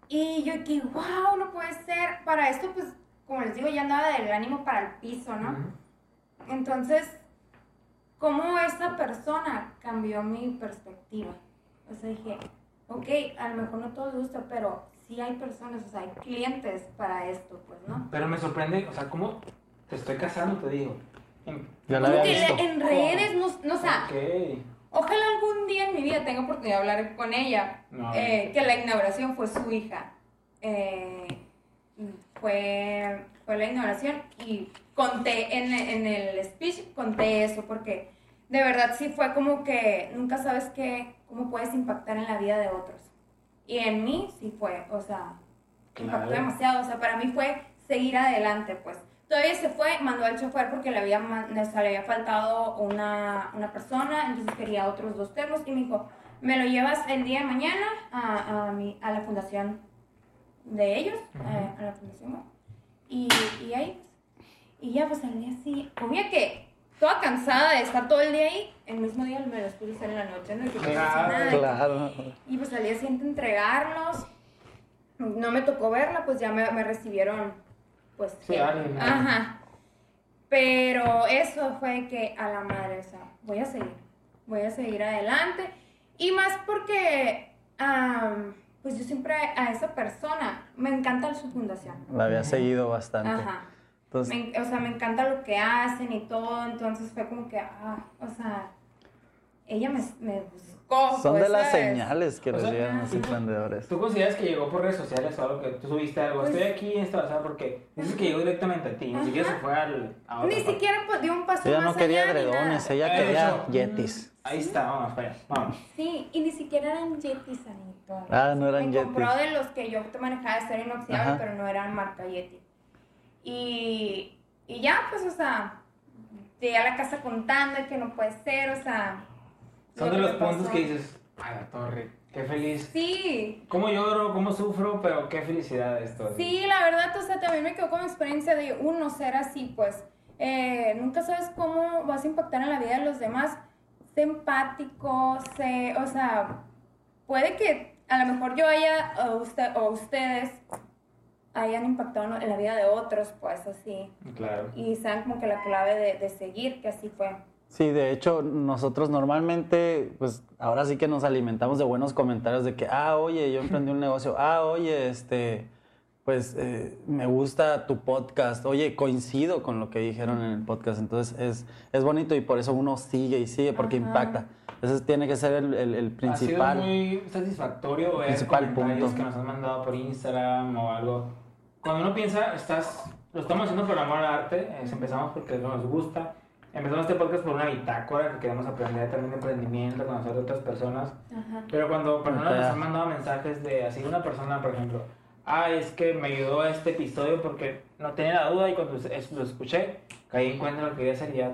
Y yo que, wow, no puede ser. Para esto, pues, como les digo, ya andaba del ánimo para el piso, ¿no? Entonces, ¿cómo esta persona cambió mi perspectiva? O sea, dije, ok, a lo mejor no todo les gusta, pero sí hay personas, o sea, hay clientes para esto, pues, ¿no? Pero me sorprende, o sea, ¿cómo te estoy casando? Te digo. En- Ya la había visto. en redes, no, no, o sea, Ok. ojalá algún día en mi vida tenga oportunidad de hablar con ella. No, Eh, que la inauguración fue su hija. Eh, fue, fue la inauguración y conté en, en el speech, conté eso porque de verdad sí fue como que nunca sabes qué, cómo puedes impactar en la vida de otros. Y en mí sí fue, o sea, impactó demasiado. O sea, para mí fue seguir adelante, pues. Todavía se fue, mandó al chofer porque le había, man- o sea, le había faltado una, una persona, entonces quería otros dos termos y me dijo, me lo llevas el día de mañana a, a, mi, a la fundación de ellos, eh, a la fundación. Y, y ahí, y ya pues al día sí, obvio que toda cansada de estar todo el día ahí, el mismo día me los pude hacer en la noche, ¿no? Y no Claro, nada, y Claro. y pues al día siguiente entregarlos. No me tocó verla, pues ya me, me recibieron, pues. Sí. Ajá. Pero eso fue que a la madre, o sea, voy a seguir. Voy a seguir adelante. Y más porque, am, pues yo siempre a esa persona me encanta su fundación. La había seguido bastante. Ajá. Entonces, Me- o sea, me encanta lo que hacen y todo, entonces fue como que, ah, o sea, ella me, me buscó. son de pues, las ¿sabes? señales que O les llegan los emprendedores. ¿Tú consideras que llegó por redes sociales o algo que tú subiste algo? Pues- Estoy aquí en esta bazar porque dices que llegó directamente a ti, ni siquiera se fue al, a otra Ni parte. siquiera pues, dio un paso Ella más no quería allá nada. ella Eh, quería eso. yetis. Ahí está, vamos, espera, vamos. Sí, y ni siquiera eran Yetis, Anito. Ah, no eran Me compró Yetis. de los que yo te manejaba de ser inoxidable, Ajá. pero no eran marca Yeti. Y, y ya, pues, o sea, llegué a la casa contando que no puede ser, o sea... Son de los puntos pasó. que dices, ay, la torre, qué feliz. Sí, ¿Cómo lloro, cómo sufro, pero qué felicidad esto? Sí, la verdad, o sea, también me quedó como experiencia de uno ser así, pues. Eh, nunca sabes cómo vas a impactar en la vida de los demás. Sé empático, sé, o sea, puede que a lo mejor yo haya, o, usted, o ustedes hayan impactado en la vida de otros, pues así. Claro. Y sean como que la clave de, de seguir, que así fue. Sí, de hecho, nosotros normalmente, pues ahora sí que nos alimentamos de buenos comentarios de que, ah, oye, yo emprendí un negocio, ah, oye, este, pues eh, me gusta tu podcast, oye, coincido con lo que dijeron en el podcast, entonces es, es bonito y por eso uno sigue y sigue porque Ajá. impacta. Ese tiene que ser el, el- el principal. Ha sido muy satisfactorio ver Principal comentarios punto. que nos han mandado por Instagram o algo. Cuando uno piensa, estás, lo estamos haciendo por amor al arte, eh, empezamos porque nos gusta. Empezamos este podcast por una bitácora que queremos aprender también de emprendimiento, conocer de otras personas. Ajá. Pero cuando personas nos han mandado mensajes de así, una persona, por ejemplo, ah, es que me ayudó a este episodio porque no tenía la duda y cuando es- lo escuché, caí en cuenta de lo que quería hacer y ya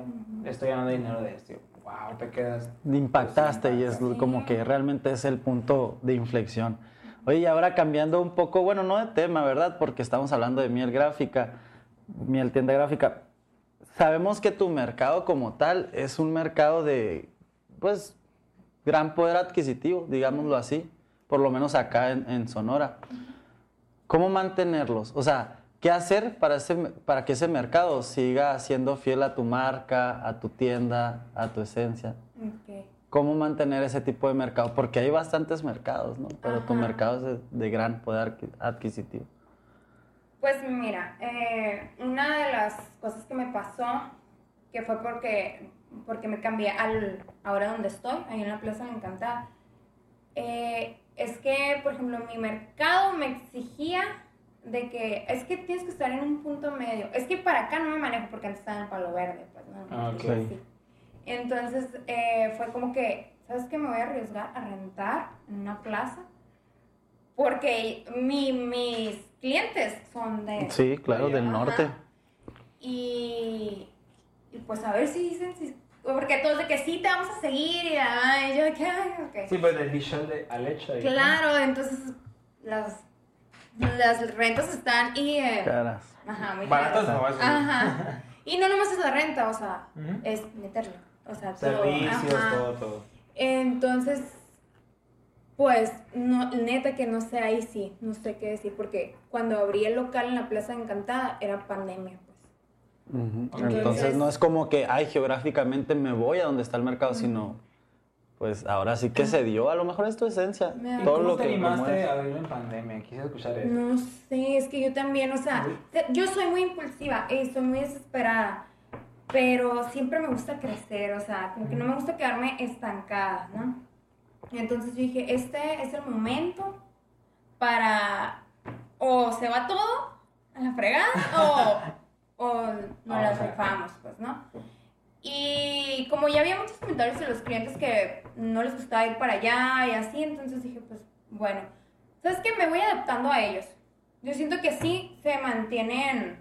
estoy ganando dinero de esto. Wow, te quedas. impactaste y es Sí. como que realmente es el punto de inflexión. Oye, y ahora cambiando un poco, bueno, no de tema, ¿verdad? Porque estamos hablando de miel gráfica, miel tienda gráfica. Sabemos que tu mercado como tal es un mercado de, pues, gran poder adquisitivo, digámoslo así, por lo menos acá en, en Sonora. ¿Cómo mantenerlos? O sea, ¿qué hacer para, ese, para que ese mercado siga siendo fiel a tu marca, a tu tienda, a tu esencia? Ok. ¿Cómo mantener ese tipo de mercado? Porque hay bastantes mercados, ¿no? Pero tu mercado es de, de gran poder adqui- adquisitivo. Pues mira, eh, una de las cosas que me pasó, que fue porque, porque me cambié al ahora donde estoy, ahí en la Plaza de Encantada, eh, es que, por ejemplo, mi mercado me exigía de que es que tienes que estar en un punto medio. Es que para acá no me manejo porque antes estaba en Palo Verde, pues no. Ah, ok. Y así. Entonces eh, fue como que, ¿sabes qué? Me voy a arriesgar a rentar en una plaza porque mi, mis clientes son de... Sí, claro, del Ajá. norte. Y, y pues a ver si dicen, si, porque todos de que sí te vamos a seguir y, ah, y yo de que, ay, ok. Sí, pues del dicho al, de- al hecho. ahí, ¿no? Claro, entonces las, las rentas están y... eh, Caras. ajá, muy Baratas caras. no. Ajá. Y no nomás es la renta, o sea, es meterlo. O sea, todo. Servicios, ajá. todo, todo. Entonces, pues, no, neta que no sé ahí sí, no sé qué decir, porque cuando abrí el local en la Plaza Encantada era pandemia, pues. Ujú. Entonces- Entonces no es como que, ay, geográficamente me voy a donde está el mercado, sino, pues ahora sí que se dio. A lo mejor es tu esencia. Me da- ¿Y Todo cómo lo te que animaste a abrirlo en pandemia? Quise escuchar eso. No sé, es que yo también, o sea, yo soy muy impulsiva y soy muy desesperada, pero siempre me gusta crecer, o sea, como que no me gusta quedarme estancada, ¿no? Entonces yo dije, este es el momento para o se va todo a la fregada o, o nos Vamos las a- rifamos, pues, ¿no? Y como ya había muchos comentarios de los clientes que no les gustaba ir para allá y así, entonces dije, pues, bueno, ¿sabes qué? Me voy adaptando a ellos. Yo siento que sí se mantienen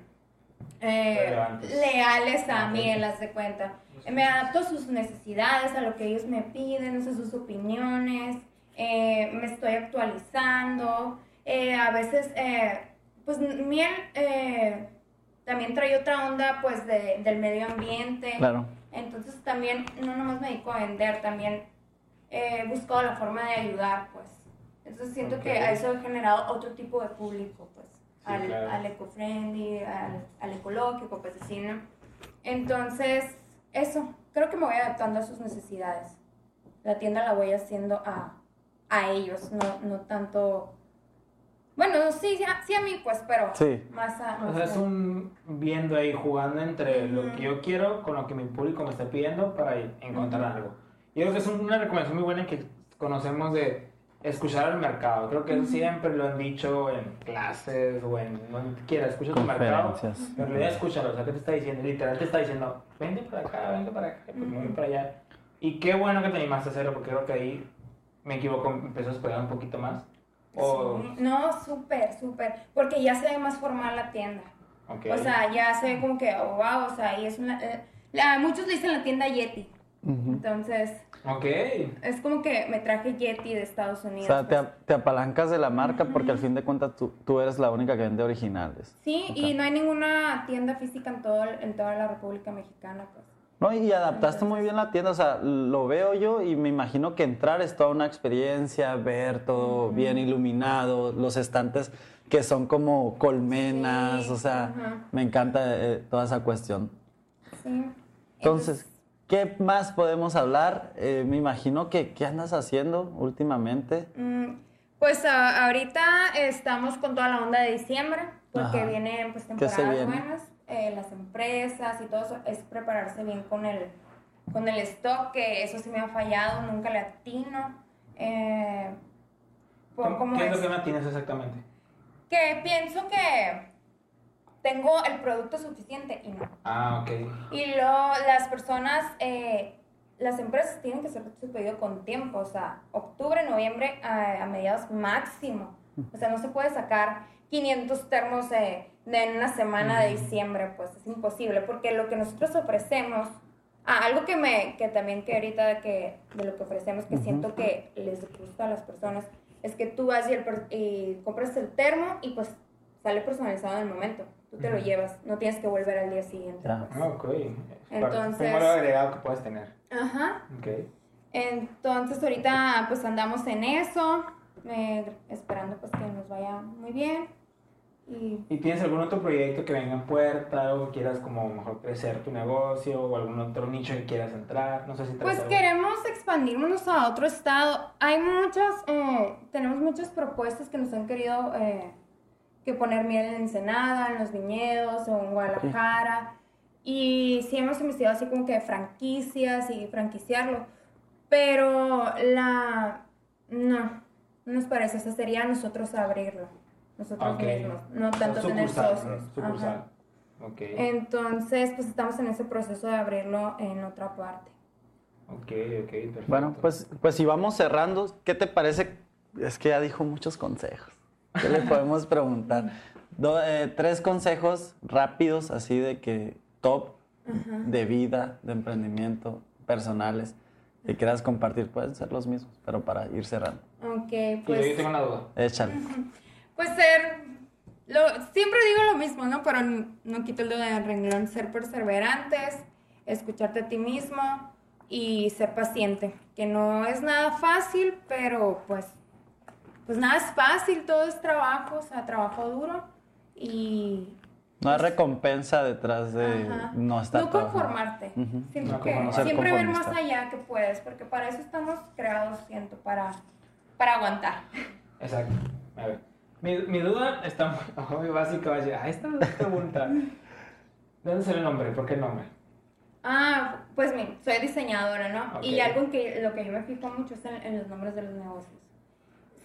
eh, leales a Ok. mí, las de cuenta. Me adapto a sus necesidades, a lo que ellos me piden, a sus opiniones, eh, me estoy actualizando. eh, a veces, eh, pues miel eh, también trae otra onda pues de- del medio ambiente. Claro. Entonces también no nomás me dedico a vender, también he buscado la forma de ayudar, pues. Entonces siento que a eso he generado otro tipo de público, pues. Al, claro. al eco-friendly, al, al ecológico, pues así, ¿no? Entonces, eso, creo que me voy adaptando a sus necesidades. La tienda la voy haciendo a, a ellos, no, no tanto... Bueno, sí, sí a, sí a mí, pues, pero Sí. más a... O más sea, es un viendo ahí, jugando entre lo Ujú. que yo quiero con lo que mi público me está pidiendo para encontrar Ujú. algo. Yo creo que es un- una recomendación muy buena que conocemos de escuchar al mercado. Creo que eso siempre lo han dicho en clases o en donde quiera, escucha tu mercado. En realidad escúchalo, o sea, ¿qué te está diciendo? Literal te está diciendo, vente para acá, vente para acá, pues Ujú. para allá. Y qué bueno que te animaste a hacerlo, porque creo que ahí, me equivoco, empezó a despegar un poquito más. O, Sí, No, súper, súper, porque ya se ve más formal la tienda. ok. O sea, ya se ve como que, oh, wow, o sea, y es una... eh, la- muchos le dicen la tienda Yeti. Entonces, ok. es como que me traje Yeti de Estados O Unidos. sea, te, pues. te apalancas de la marca porque al fin de cuentas tú, tú eres la única que vende originales. Sí, y no hay ninguna tienda física en, todo, en toda la República Mexicana, pues. No, y adaptaste muy bien la tienda, o sea, lo veo yo y me imagino que entrar es toda una experiencia, ver todo bien iluminado, los estantes que son como colmenas, Sí, o sea, me encanta eh, toda esa cuestión. Sí. Entonces, ¿Qué más podemos hablar? Eh, me imagino que ¿qué andas haciendo últimamente? Mm, pues a- ahorita estamos con toda la onda de diciembre, porque Ajá. vienen pues ¿Qué se temporadas viene? buenas, eh, las empresas y todo eso, es prepararse bien con el, con el stock, que eso sí me ha fallado, nunca le atino. Eh, por cómo ¿Qué es lo que no tienes exactamente? que pienso que tengo el producto suficiente y no. Ah, ok. Y luego las personas, eh, las empresas tienen que hacer su pedido con tiempo, o sea, octubre, noviembre a, a mediados máximo. O sea, no se puede sacar 500 termos eh, de en una semana de diciembre, pues es imposible, porque lo que nosotros ofrecemos, ah, algo que me, que también que ahorita que de lo que ofrecemos, que siento que les gusta a las personas, es que tú vas y, el y compras el termo y pues sale personalizado en el momento. Tú te lo Ujú. llevas, no tienes que volver al día siguiente. Pues. Ah, ok. Entonces- Un valor agregado que puedes tener. Ajá. Ok. Entonces ahorita pues andamos en eso, eh, esperando pues que nos vaya muy bien. Y ¿Y tienes algún otro proyecto que venga en puerta o quieras como mejor crecer tu negocio o algún otro nicho que quieras entrar? No sé si pues algo. queremos expandirnos a otro estado. Hay muchas, eh, tenemos muchas propuestas que nos han querido eh, que poner miel en Ensenada, en los viñedos o en Guadalajara. Y sí hemos investigado así como que franquicias y franquiciarlo. Pero la... No, no nos parece. O sea, sería nosotros abrirlo. Nosotros Ok. mismos. No tanto tener Sucursal, socios. ¿no? Sucursal. Ajá. Ok. Entonces, pues estamos en ese proceso de abrirlo en otra parte. Ok, ok, perfecto. Bueno, pues, pues si vamos cerrando, ¿qué te parece? Es que ya dijo muchos consejos. ¿Qué le podemos preguntar? Do- eh, tres consejos rápidos, así de que top de vida, de emprendimiento, personales, que quieras compartir. Pueden ser los mismos, pero para ir cerrando. Ok, Y yo, pues... yo tengo una duda. Échale. Pues ser, lo, siempre digo lo mismo, ¿no? Pero no quito el dedo del renglón, ser perseverantes, escucharte a ti mismo y ser paciente, que no es nada fácil, pero pues, pues nada es fácil, todo es trabajo, o sea, trabajo duro y... No hay recompensa detrás de ajá, no estar no conformarte. No que siempre ver más allá que puedes, porque para eso estamos creados, siento, para, para aguantar. Exacto. A ver. Mi, mi duda está muy, muy básica. Va a decir, ah, esta es pregunta. ¿De dónde sale el nombre? ¿Por qué el nombre? Ah, pues mi, soy diseñadora, ¿no? Y algo en que lo que yo me fijo mucho es en, en los nombres de los negocios.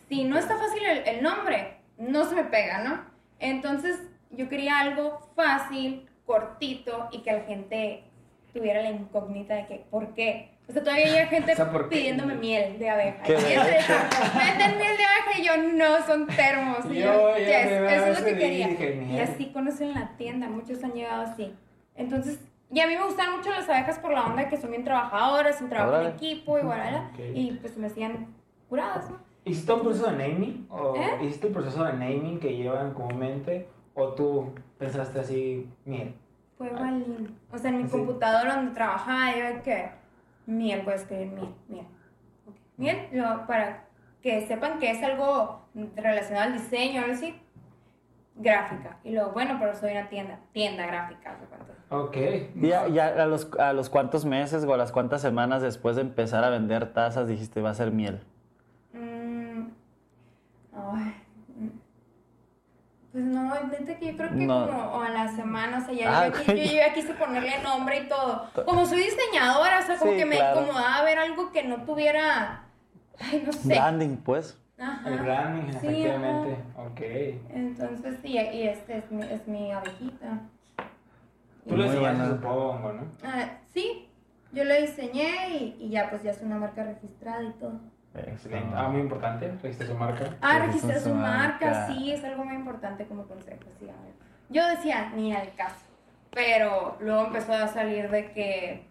Si no está fácil el, el nombre, no se me pega, ¿no? Entonces yo quería algo fácil, cortito y que la gente tuviera la incógnita de que, ¿por qué? O sea, todavía hay gente O sea, ¿por qué? pidiéndome miel de abeja. Que Y de Venden miel de abeja y yo, no, son termos. Y yo, yes, eso es lo que quería. Y así conocen la tienda, muchos han llegado así. Entonces, y a mí me gustan mucho las abejas por la onda que son bien trabajadoras, un trabajo en equipo y y pues me hacían curadas, ¿no? ¿Hiciste un proceso de naming? ¿O ¿Eh? hiciste el proceso de naming que llevan comúnmente? ¿O tú pensaste así, miel? Fue balín. O sea, en mi Sí. computadora donde trabajaba, yo que miel, voy a escribir miel, miel. Ok. Miel, lo- para que sepan que es algo relacionado al diseño, algo así. Gráfica. Y luego, bueno, pero soy una tienda, tienda gráfica. Ok. Y ya, ya a, los, a los cuántos meses o a las cuántas semanas después de empezar a vender tazas dijiste va a ser miel. Mm, ay, mm. Pues no, neta que yo creo que No. como a la semana, o sea, ya Ah, yo, aquí- yo ya quise ponerle nombre y todo. Como soy diseñadora, o sea, como Sí, que me claro. incomodaba ver algo que no tuviera, ay, no sé. Branding, pues. Ajá. El branding, Sí, efectivamente. ajá. Ok. Entonces, sí, y este es mi, es mi abejita. Tú lo diseñaste, supongo, ¿no? Ah, sí, yo lo diseñé y, y ya, pues ya es una marca registrada y todo. Excelente. Ah, muy importante. Registra su marca. Ah, registre su marca, marca. sí, es algo muy importante como consejo, sí, a ver. Yo decía, ni al caso, pero luego empezó a salir de que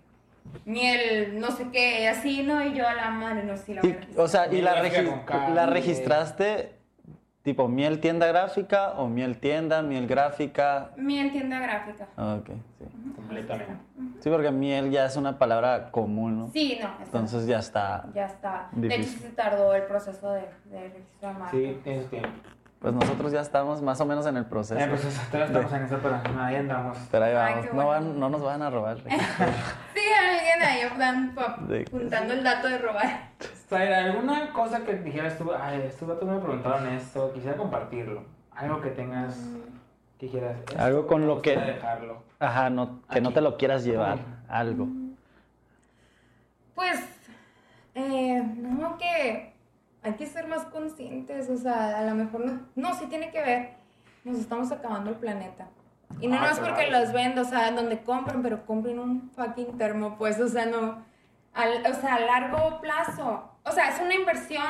miel, no sé qué, así, ¿no? Y yo a la madre, no sé, la voy a Y, registrar. o sea, ¿y la, regi- la registraste tipo miel tienda gráfica o miel tienda, miel gráfica? Miel tienda gráfica. Ah, ok, sí. Completamente. Sí, porque miel ya es una palabra común, ¿no? Sí, no, Entonces ya está. ya está. De hecho, se tardó el proceso de, de registrar marca. Sí, tienes tiempo. Pues nosotros ya estamos más o menos en el proceso. Eh, pues todavía estamos en eso, pero ahí andamos. Pero ahí Ay, vamos. no, van- nos van a robar. el. Sí, alguien ahí De- apuntando el dato de robar. Zaira, ¿alguna cosa que dijeras tú, ay, estos vatos me preguntaron esto, quisiera compartirlo? Algo que tengas, que dijeras. esto Algo con lo que- dejarlo. Ajá, no, que no te lo quieras llevar. Algo. Pues, eh, no, que hay que ser más conscientes, o sea, a lo mejor no, no, sí tiene que ver, nos estamos acabando el planeta. Y no Ah, es porque claro. los vendo, o sea, donde compren, pero compren un fucking termo, pues, o sea, no, al- o sea, a largo plazo, o sea, es una inversión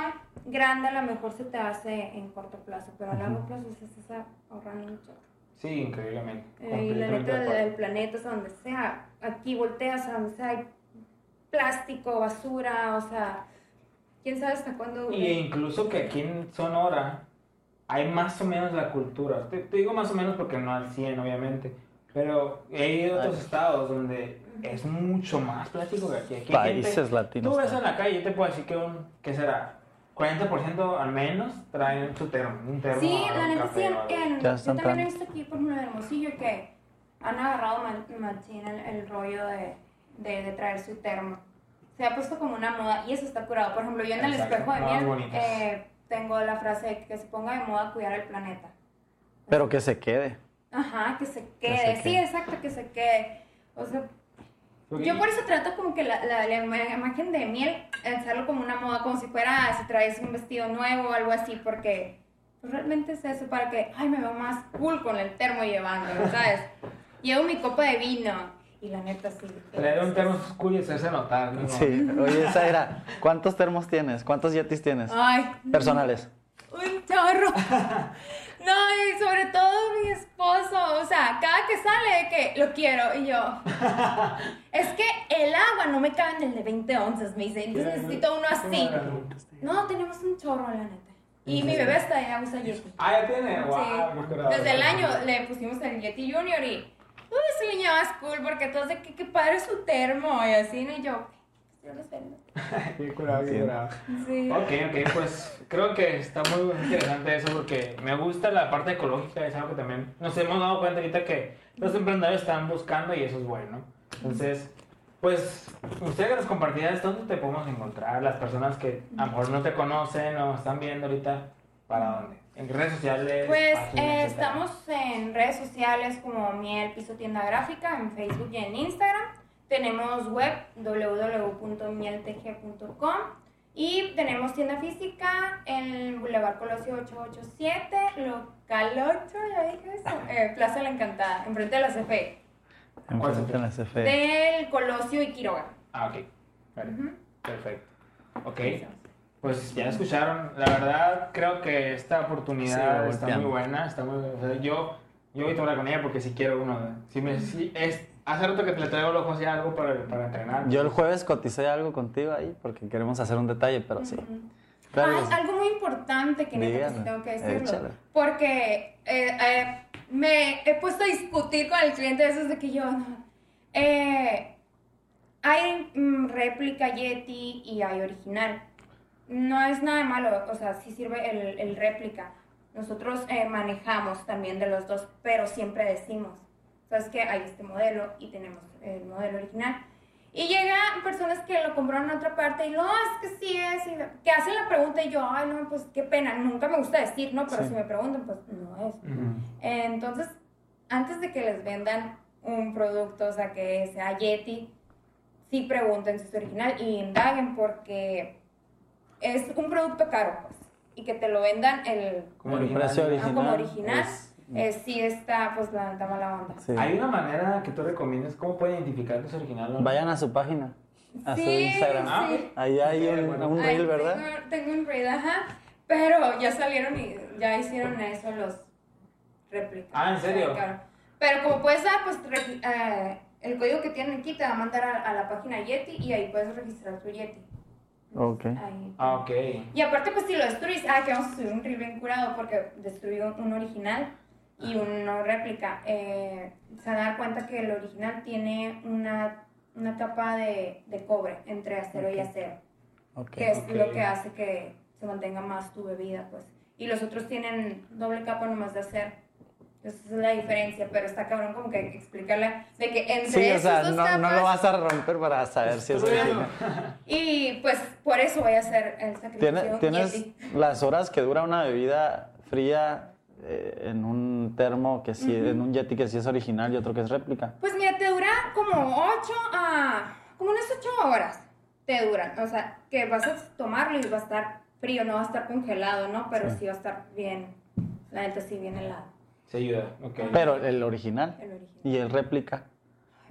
grande, a lo mejor se te hace en corto plazo, pero a largo plazo se está ahorrando mucho. Sí, increíblemente. Eh, y la neta de del, del planeta, o sea, donde sea, aquí volteas a donde sea, hay plástico, basura, o sea, quién sabe hasta cuándo dure. Y incluso que aquí en Sonora hay más o menos la cultura. Te, te digo más o menos porque no al 100, obviamente. Pero he ido a otros Ay. estados donde es mucho más plástico que aquí. Aquí hay Países gente- latinos. Tú ves en la calle y te puedo decir que un, ¿qué será? 40% al menos traen su termo, un termo. Sí, la neta sí, en- yo también he visto aquí, por ejemplo, en Hermosillo, que han agarrado ma- machín el, el rollo de, de, de traer su termo. Se ha puesto como una moda y eso está curado. Por ejemplo, yo en el Exacto, espejo de miel bonitas. eh, tengo la frase de que se ponga de moda cuidar el planeta. Pero que se quede. Ajá, que se se quede. Sí, quede. exacto, que se quede. O sea, Porque- yo por eso trato como que la, la, la ima- imagen de miel, hacerlo como una moda, como si fuera, si traes un vestido nuevo o algo así, porque pues, realmente es eso, para que, ay, me veo más cool con el termo llevándolo, ¿sabes? Llevo mi copa de vino y la neta sí. Traer un termo oscuro y hacerse notar, ¿no? Sí. Oye, Zaira, ¿cuántos termos tienes? ¿Cuántos yetis tienes? Ay, Personales. un chorro. No, y sobre todo mi esposo, o sea, cada que sale que lo quiero y yo. Es que el agua no me cabe en el de 20 onzas, me dice, entonces necesito uno así. No, tenemos un chorro, la neta. Y ¿En mi bebé hasta ya usa Yeti. Ah, ya tiene. Wow, Sí. Desde el año le pusimos el Yeti Junior y. Uy, ese niño más cool porque todos de que, que padre su termo y así, ¿no? y yo. Yo los vendo. Qué curado, qué curado. Sí. Ok, ok, pues creo que está muy interesante eso porque me gusta la parte ecológica, es algo que también nos hemos dado cuenta ahorita que los emprendedores están buscando y eso es bueno. Entonces, pues, ustedes que nos compartirás dónde te podemos encontrar, las personas que a lo mejor no te conocen o están viendo ahorita, ¿para dónde? En redes sociales. Pues páginas, eh, estamos en redes sociales como Miel Piso Tienda Gráfica, en Facebook y en Instagram. Tenemos web www.mieltg.com y tenemos tienda física en Boulevard Colosio 887, local 8, ya dije eso, eh, Plaza La Encantada, enfrente de la CFE, Enfrente de la CFE. del Colosio y Quiroga. Ah, ok. Vale, Ujú. perfecto. Ok. Pues ya escucharon, la verdad creo que esta oportunidad está muy buena, está muy, o sea, yo, yo voy a hablar con ella porque si quiero uno, si me, si es, hace rato que le traigo los ojos y algo para, para entrenar. Yo el jueves coticé algo contigo ahí porque queremos hacer un detalle, pero sí. Claro Ah, sí. algo muy importante que tengo que decirlo. échale. Porque eh, eh, me he puesto a discutir con el cliente de esos de que yo no. Eh, hay mm, réplica Yeti y hay original. No es nada de malo, o sea, sí sirve el, el réplica. Nosotros eh, manejamos también de los dos, pero siempre decimos, ¿sabes qué? Hay este modelo y tenemos el modelo original. Y llegan personas que lo compraron en otra parte y no, es que sí es, y que hacen la pregunta y yo, ay, no, pues qué pena, nunca me gusta decir, ¿no? Pero Sí. si me preguntan, pues no es. Entonces, antes de que les vendan un producto, o sea, que sea Yeti, sí pregunten si es original y indaguen porque es un producto caro, pues. Y que te lo vendan el, Como el original. precio Ah, original. como original, es- eh, sí está, pues, la neta mala onda. sí. Hay una manera que tú recomiendas, ¿cómo pueden identificar que es original o no? Vayan a su página, a su Sí, Instagram. Ah, sí. Ahí hay un, bueno. un reel, ¿verdad? Tengo, tengo un reel, ajá. Pero ya salieron y ya hicieron eso los réplicas. Ah, ¿en serio? Pero como puedes dar, pues re- eh, el código que tienen aquí te va a mandar a, a la página Yeti y ahí puedes registrar tu Yeti. Ok. Ahí. Ah, ok. Y aparte, pues si lo destruís, ah, que vamos a subir un reel bien curado porque destruí un, original y una réplica. Eh, se van a dar cuenta que el original tiene una, una capa de, de cobre entre acero y acero ok. que es lo que hace que se mantenga más tu bebida, pues. Y los otros tienen doble capa nomás de acero. Esa es la diferencia, pero está cabrón como que explicarle de que entre Sí, o sea, dos no, no lo vas a romper para saber si es original. Y pues por eso voy a hacer el sacrificio ¿Tiene- ¿Tienes las horas que dura una bebida fría eh, en un termo que sí, en un Yeti que sí es original y otro que es réplica? Pues mira, te dura como 8 a. como unas 8 horas. Te duran. O sea, que vas a tomarlo y va a estar frío, no va a estar congelado, ¿no? Pero sí, Sí. va a estar bien. La neta sí, bien helado. Se ayuda, ok. Pero el original El original. y el réplica,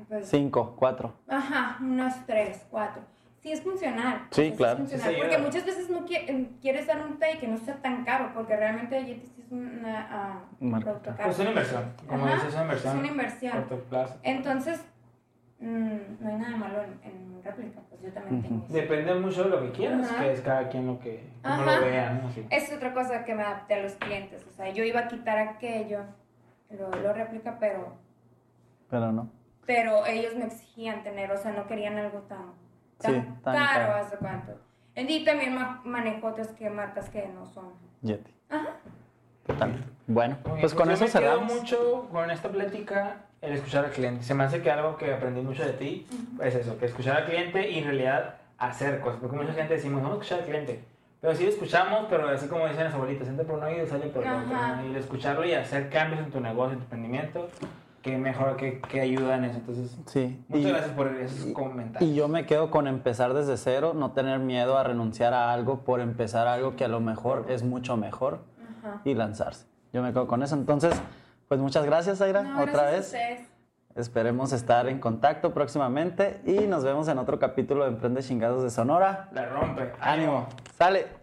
pues, cinco, cuatro. Ajá, unos 3, 4. Sí, es funcional. Sí, claro. Es funcional, Sí, sí, porque muchas veces no qui- eh, quieres dar un té y que no sea tan caro, porque realmente Yeti sí es una, un Marca. producto caro. Pues es una inversión. Como dices, es una inversión. es una inversión. Entonces, no hay nada malo en, en réplica, pues yo también tengo eso. Depende mucho de lo que quieras, Ajá. que es cada quien lo que como lo vea, ¿no? Así. Es otra cosa que me adapté a los clientes. O sea, yo iba a quitar aquello, lo, lo réplica, pero, Pero no. pero ellos me exigían tener, o sea, no querían algo tan, tan, Sí, tan caro, caro. hace cuánto. Y también ma- manejo otras que marcas que no son. Yeti. Ajá. Total. Bueno, bien, pues con eso cerramos. mucho con esta plática el escuchar al cliente. Se me hace que algo que aprendí mucho de ti es eso, que escuchar al cliente y en realidad hacer cosas. Porque mucha gente decimos, vamos a escuchar al cliente. Pero sí lo escuchamos, pero así como dicen las abuelitas, entra por un oído y sale por el otro. ¿no? Y el escucharlo y hacer cambios en tu negocio, en tu emprendimiento, que mejor, que, que ayuda en eso. Entonces, Sí. muchas y- gracias por esos comentarios. Y yo me quedo con empezar desde cero, no tener miedo a renunciar a algo por empezar algo que a lo mejor es mucho mejor Ajá. y lanzarse. Yo me quedo con eso. Entonces, pues muchas gracias, Aira, No, otra gracias vez. Esperemos estar en contacto próximamente y nos vemos en otro capítulo de Emprende Chingados de Sonora. La rompe. Ánimo, sale.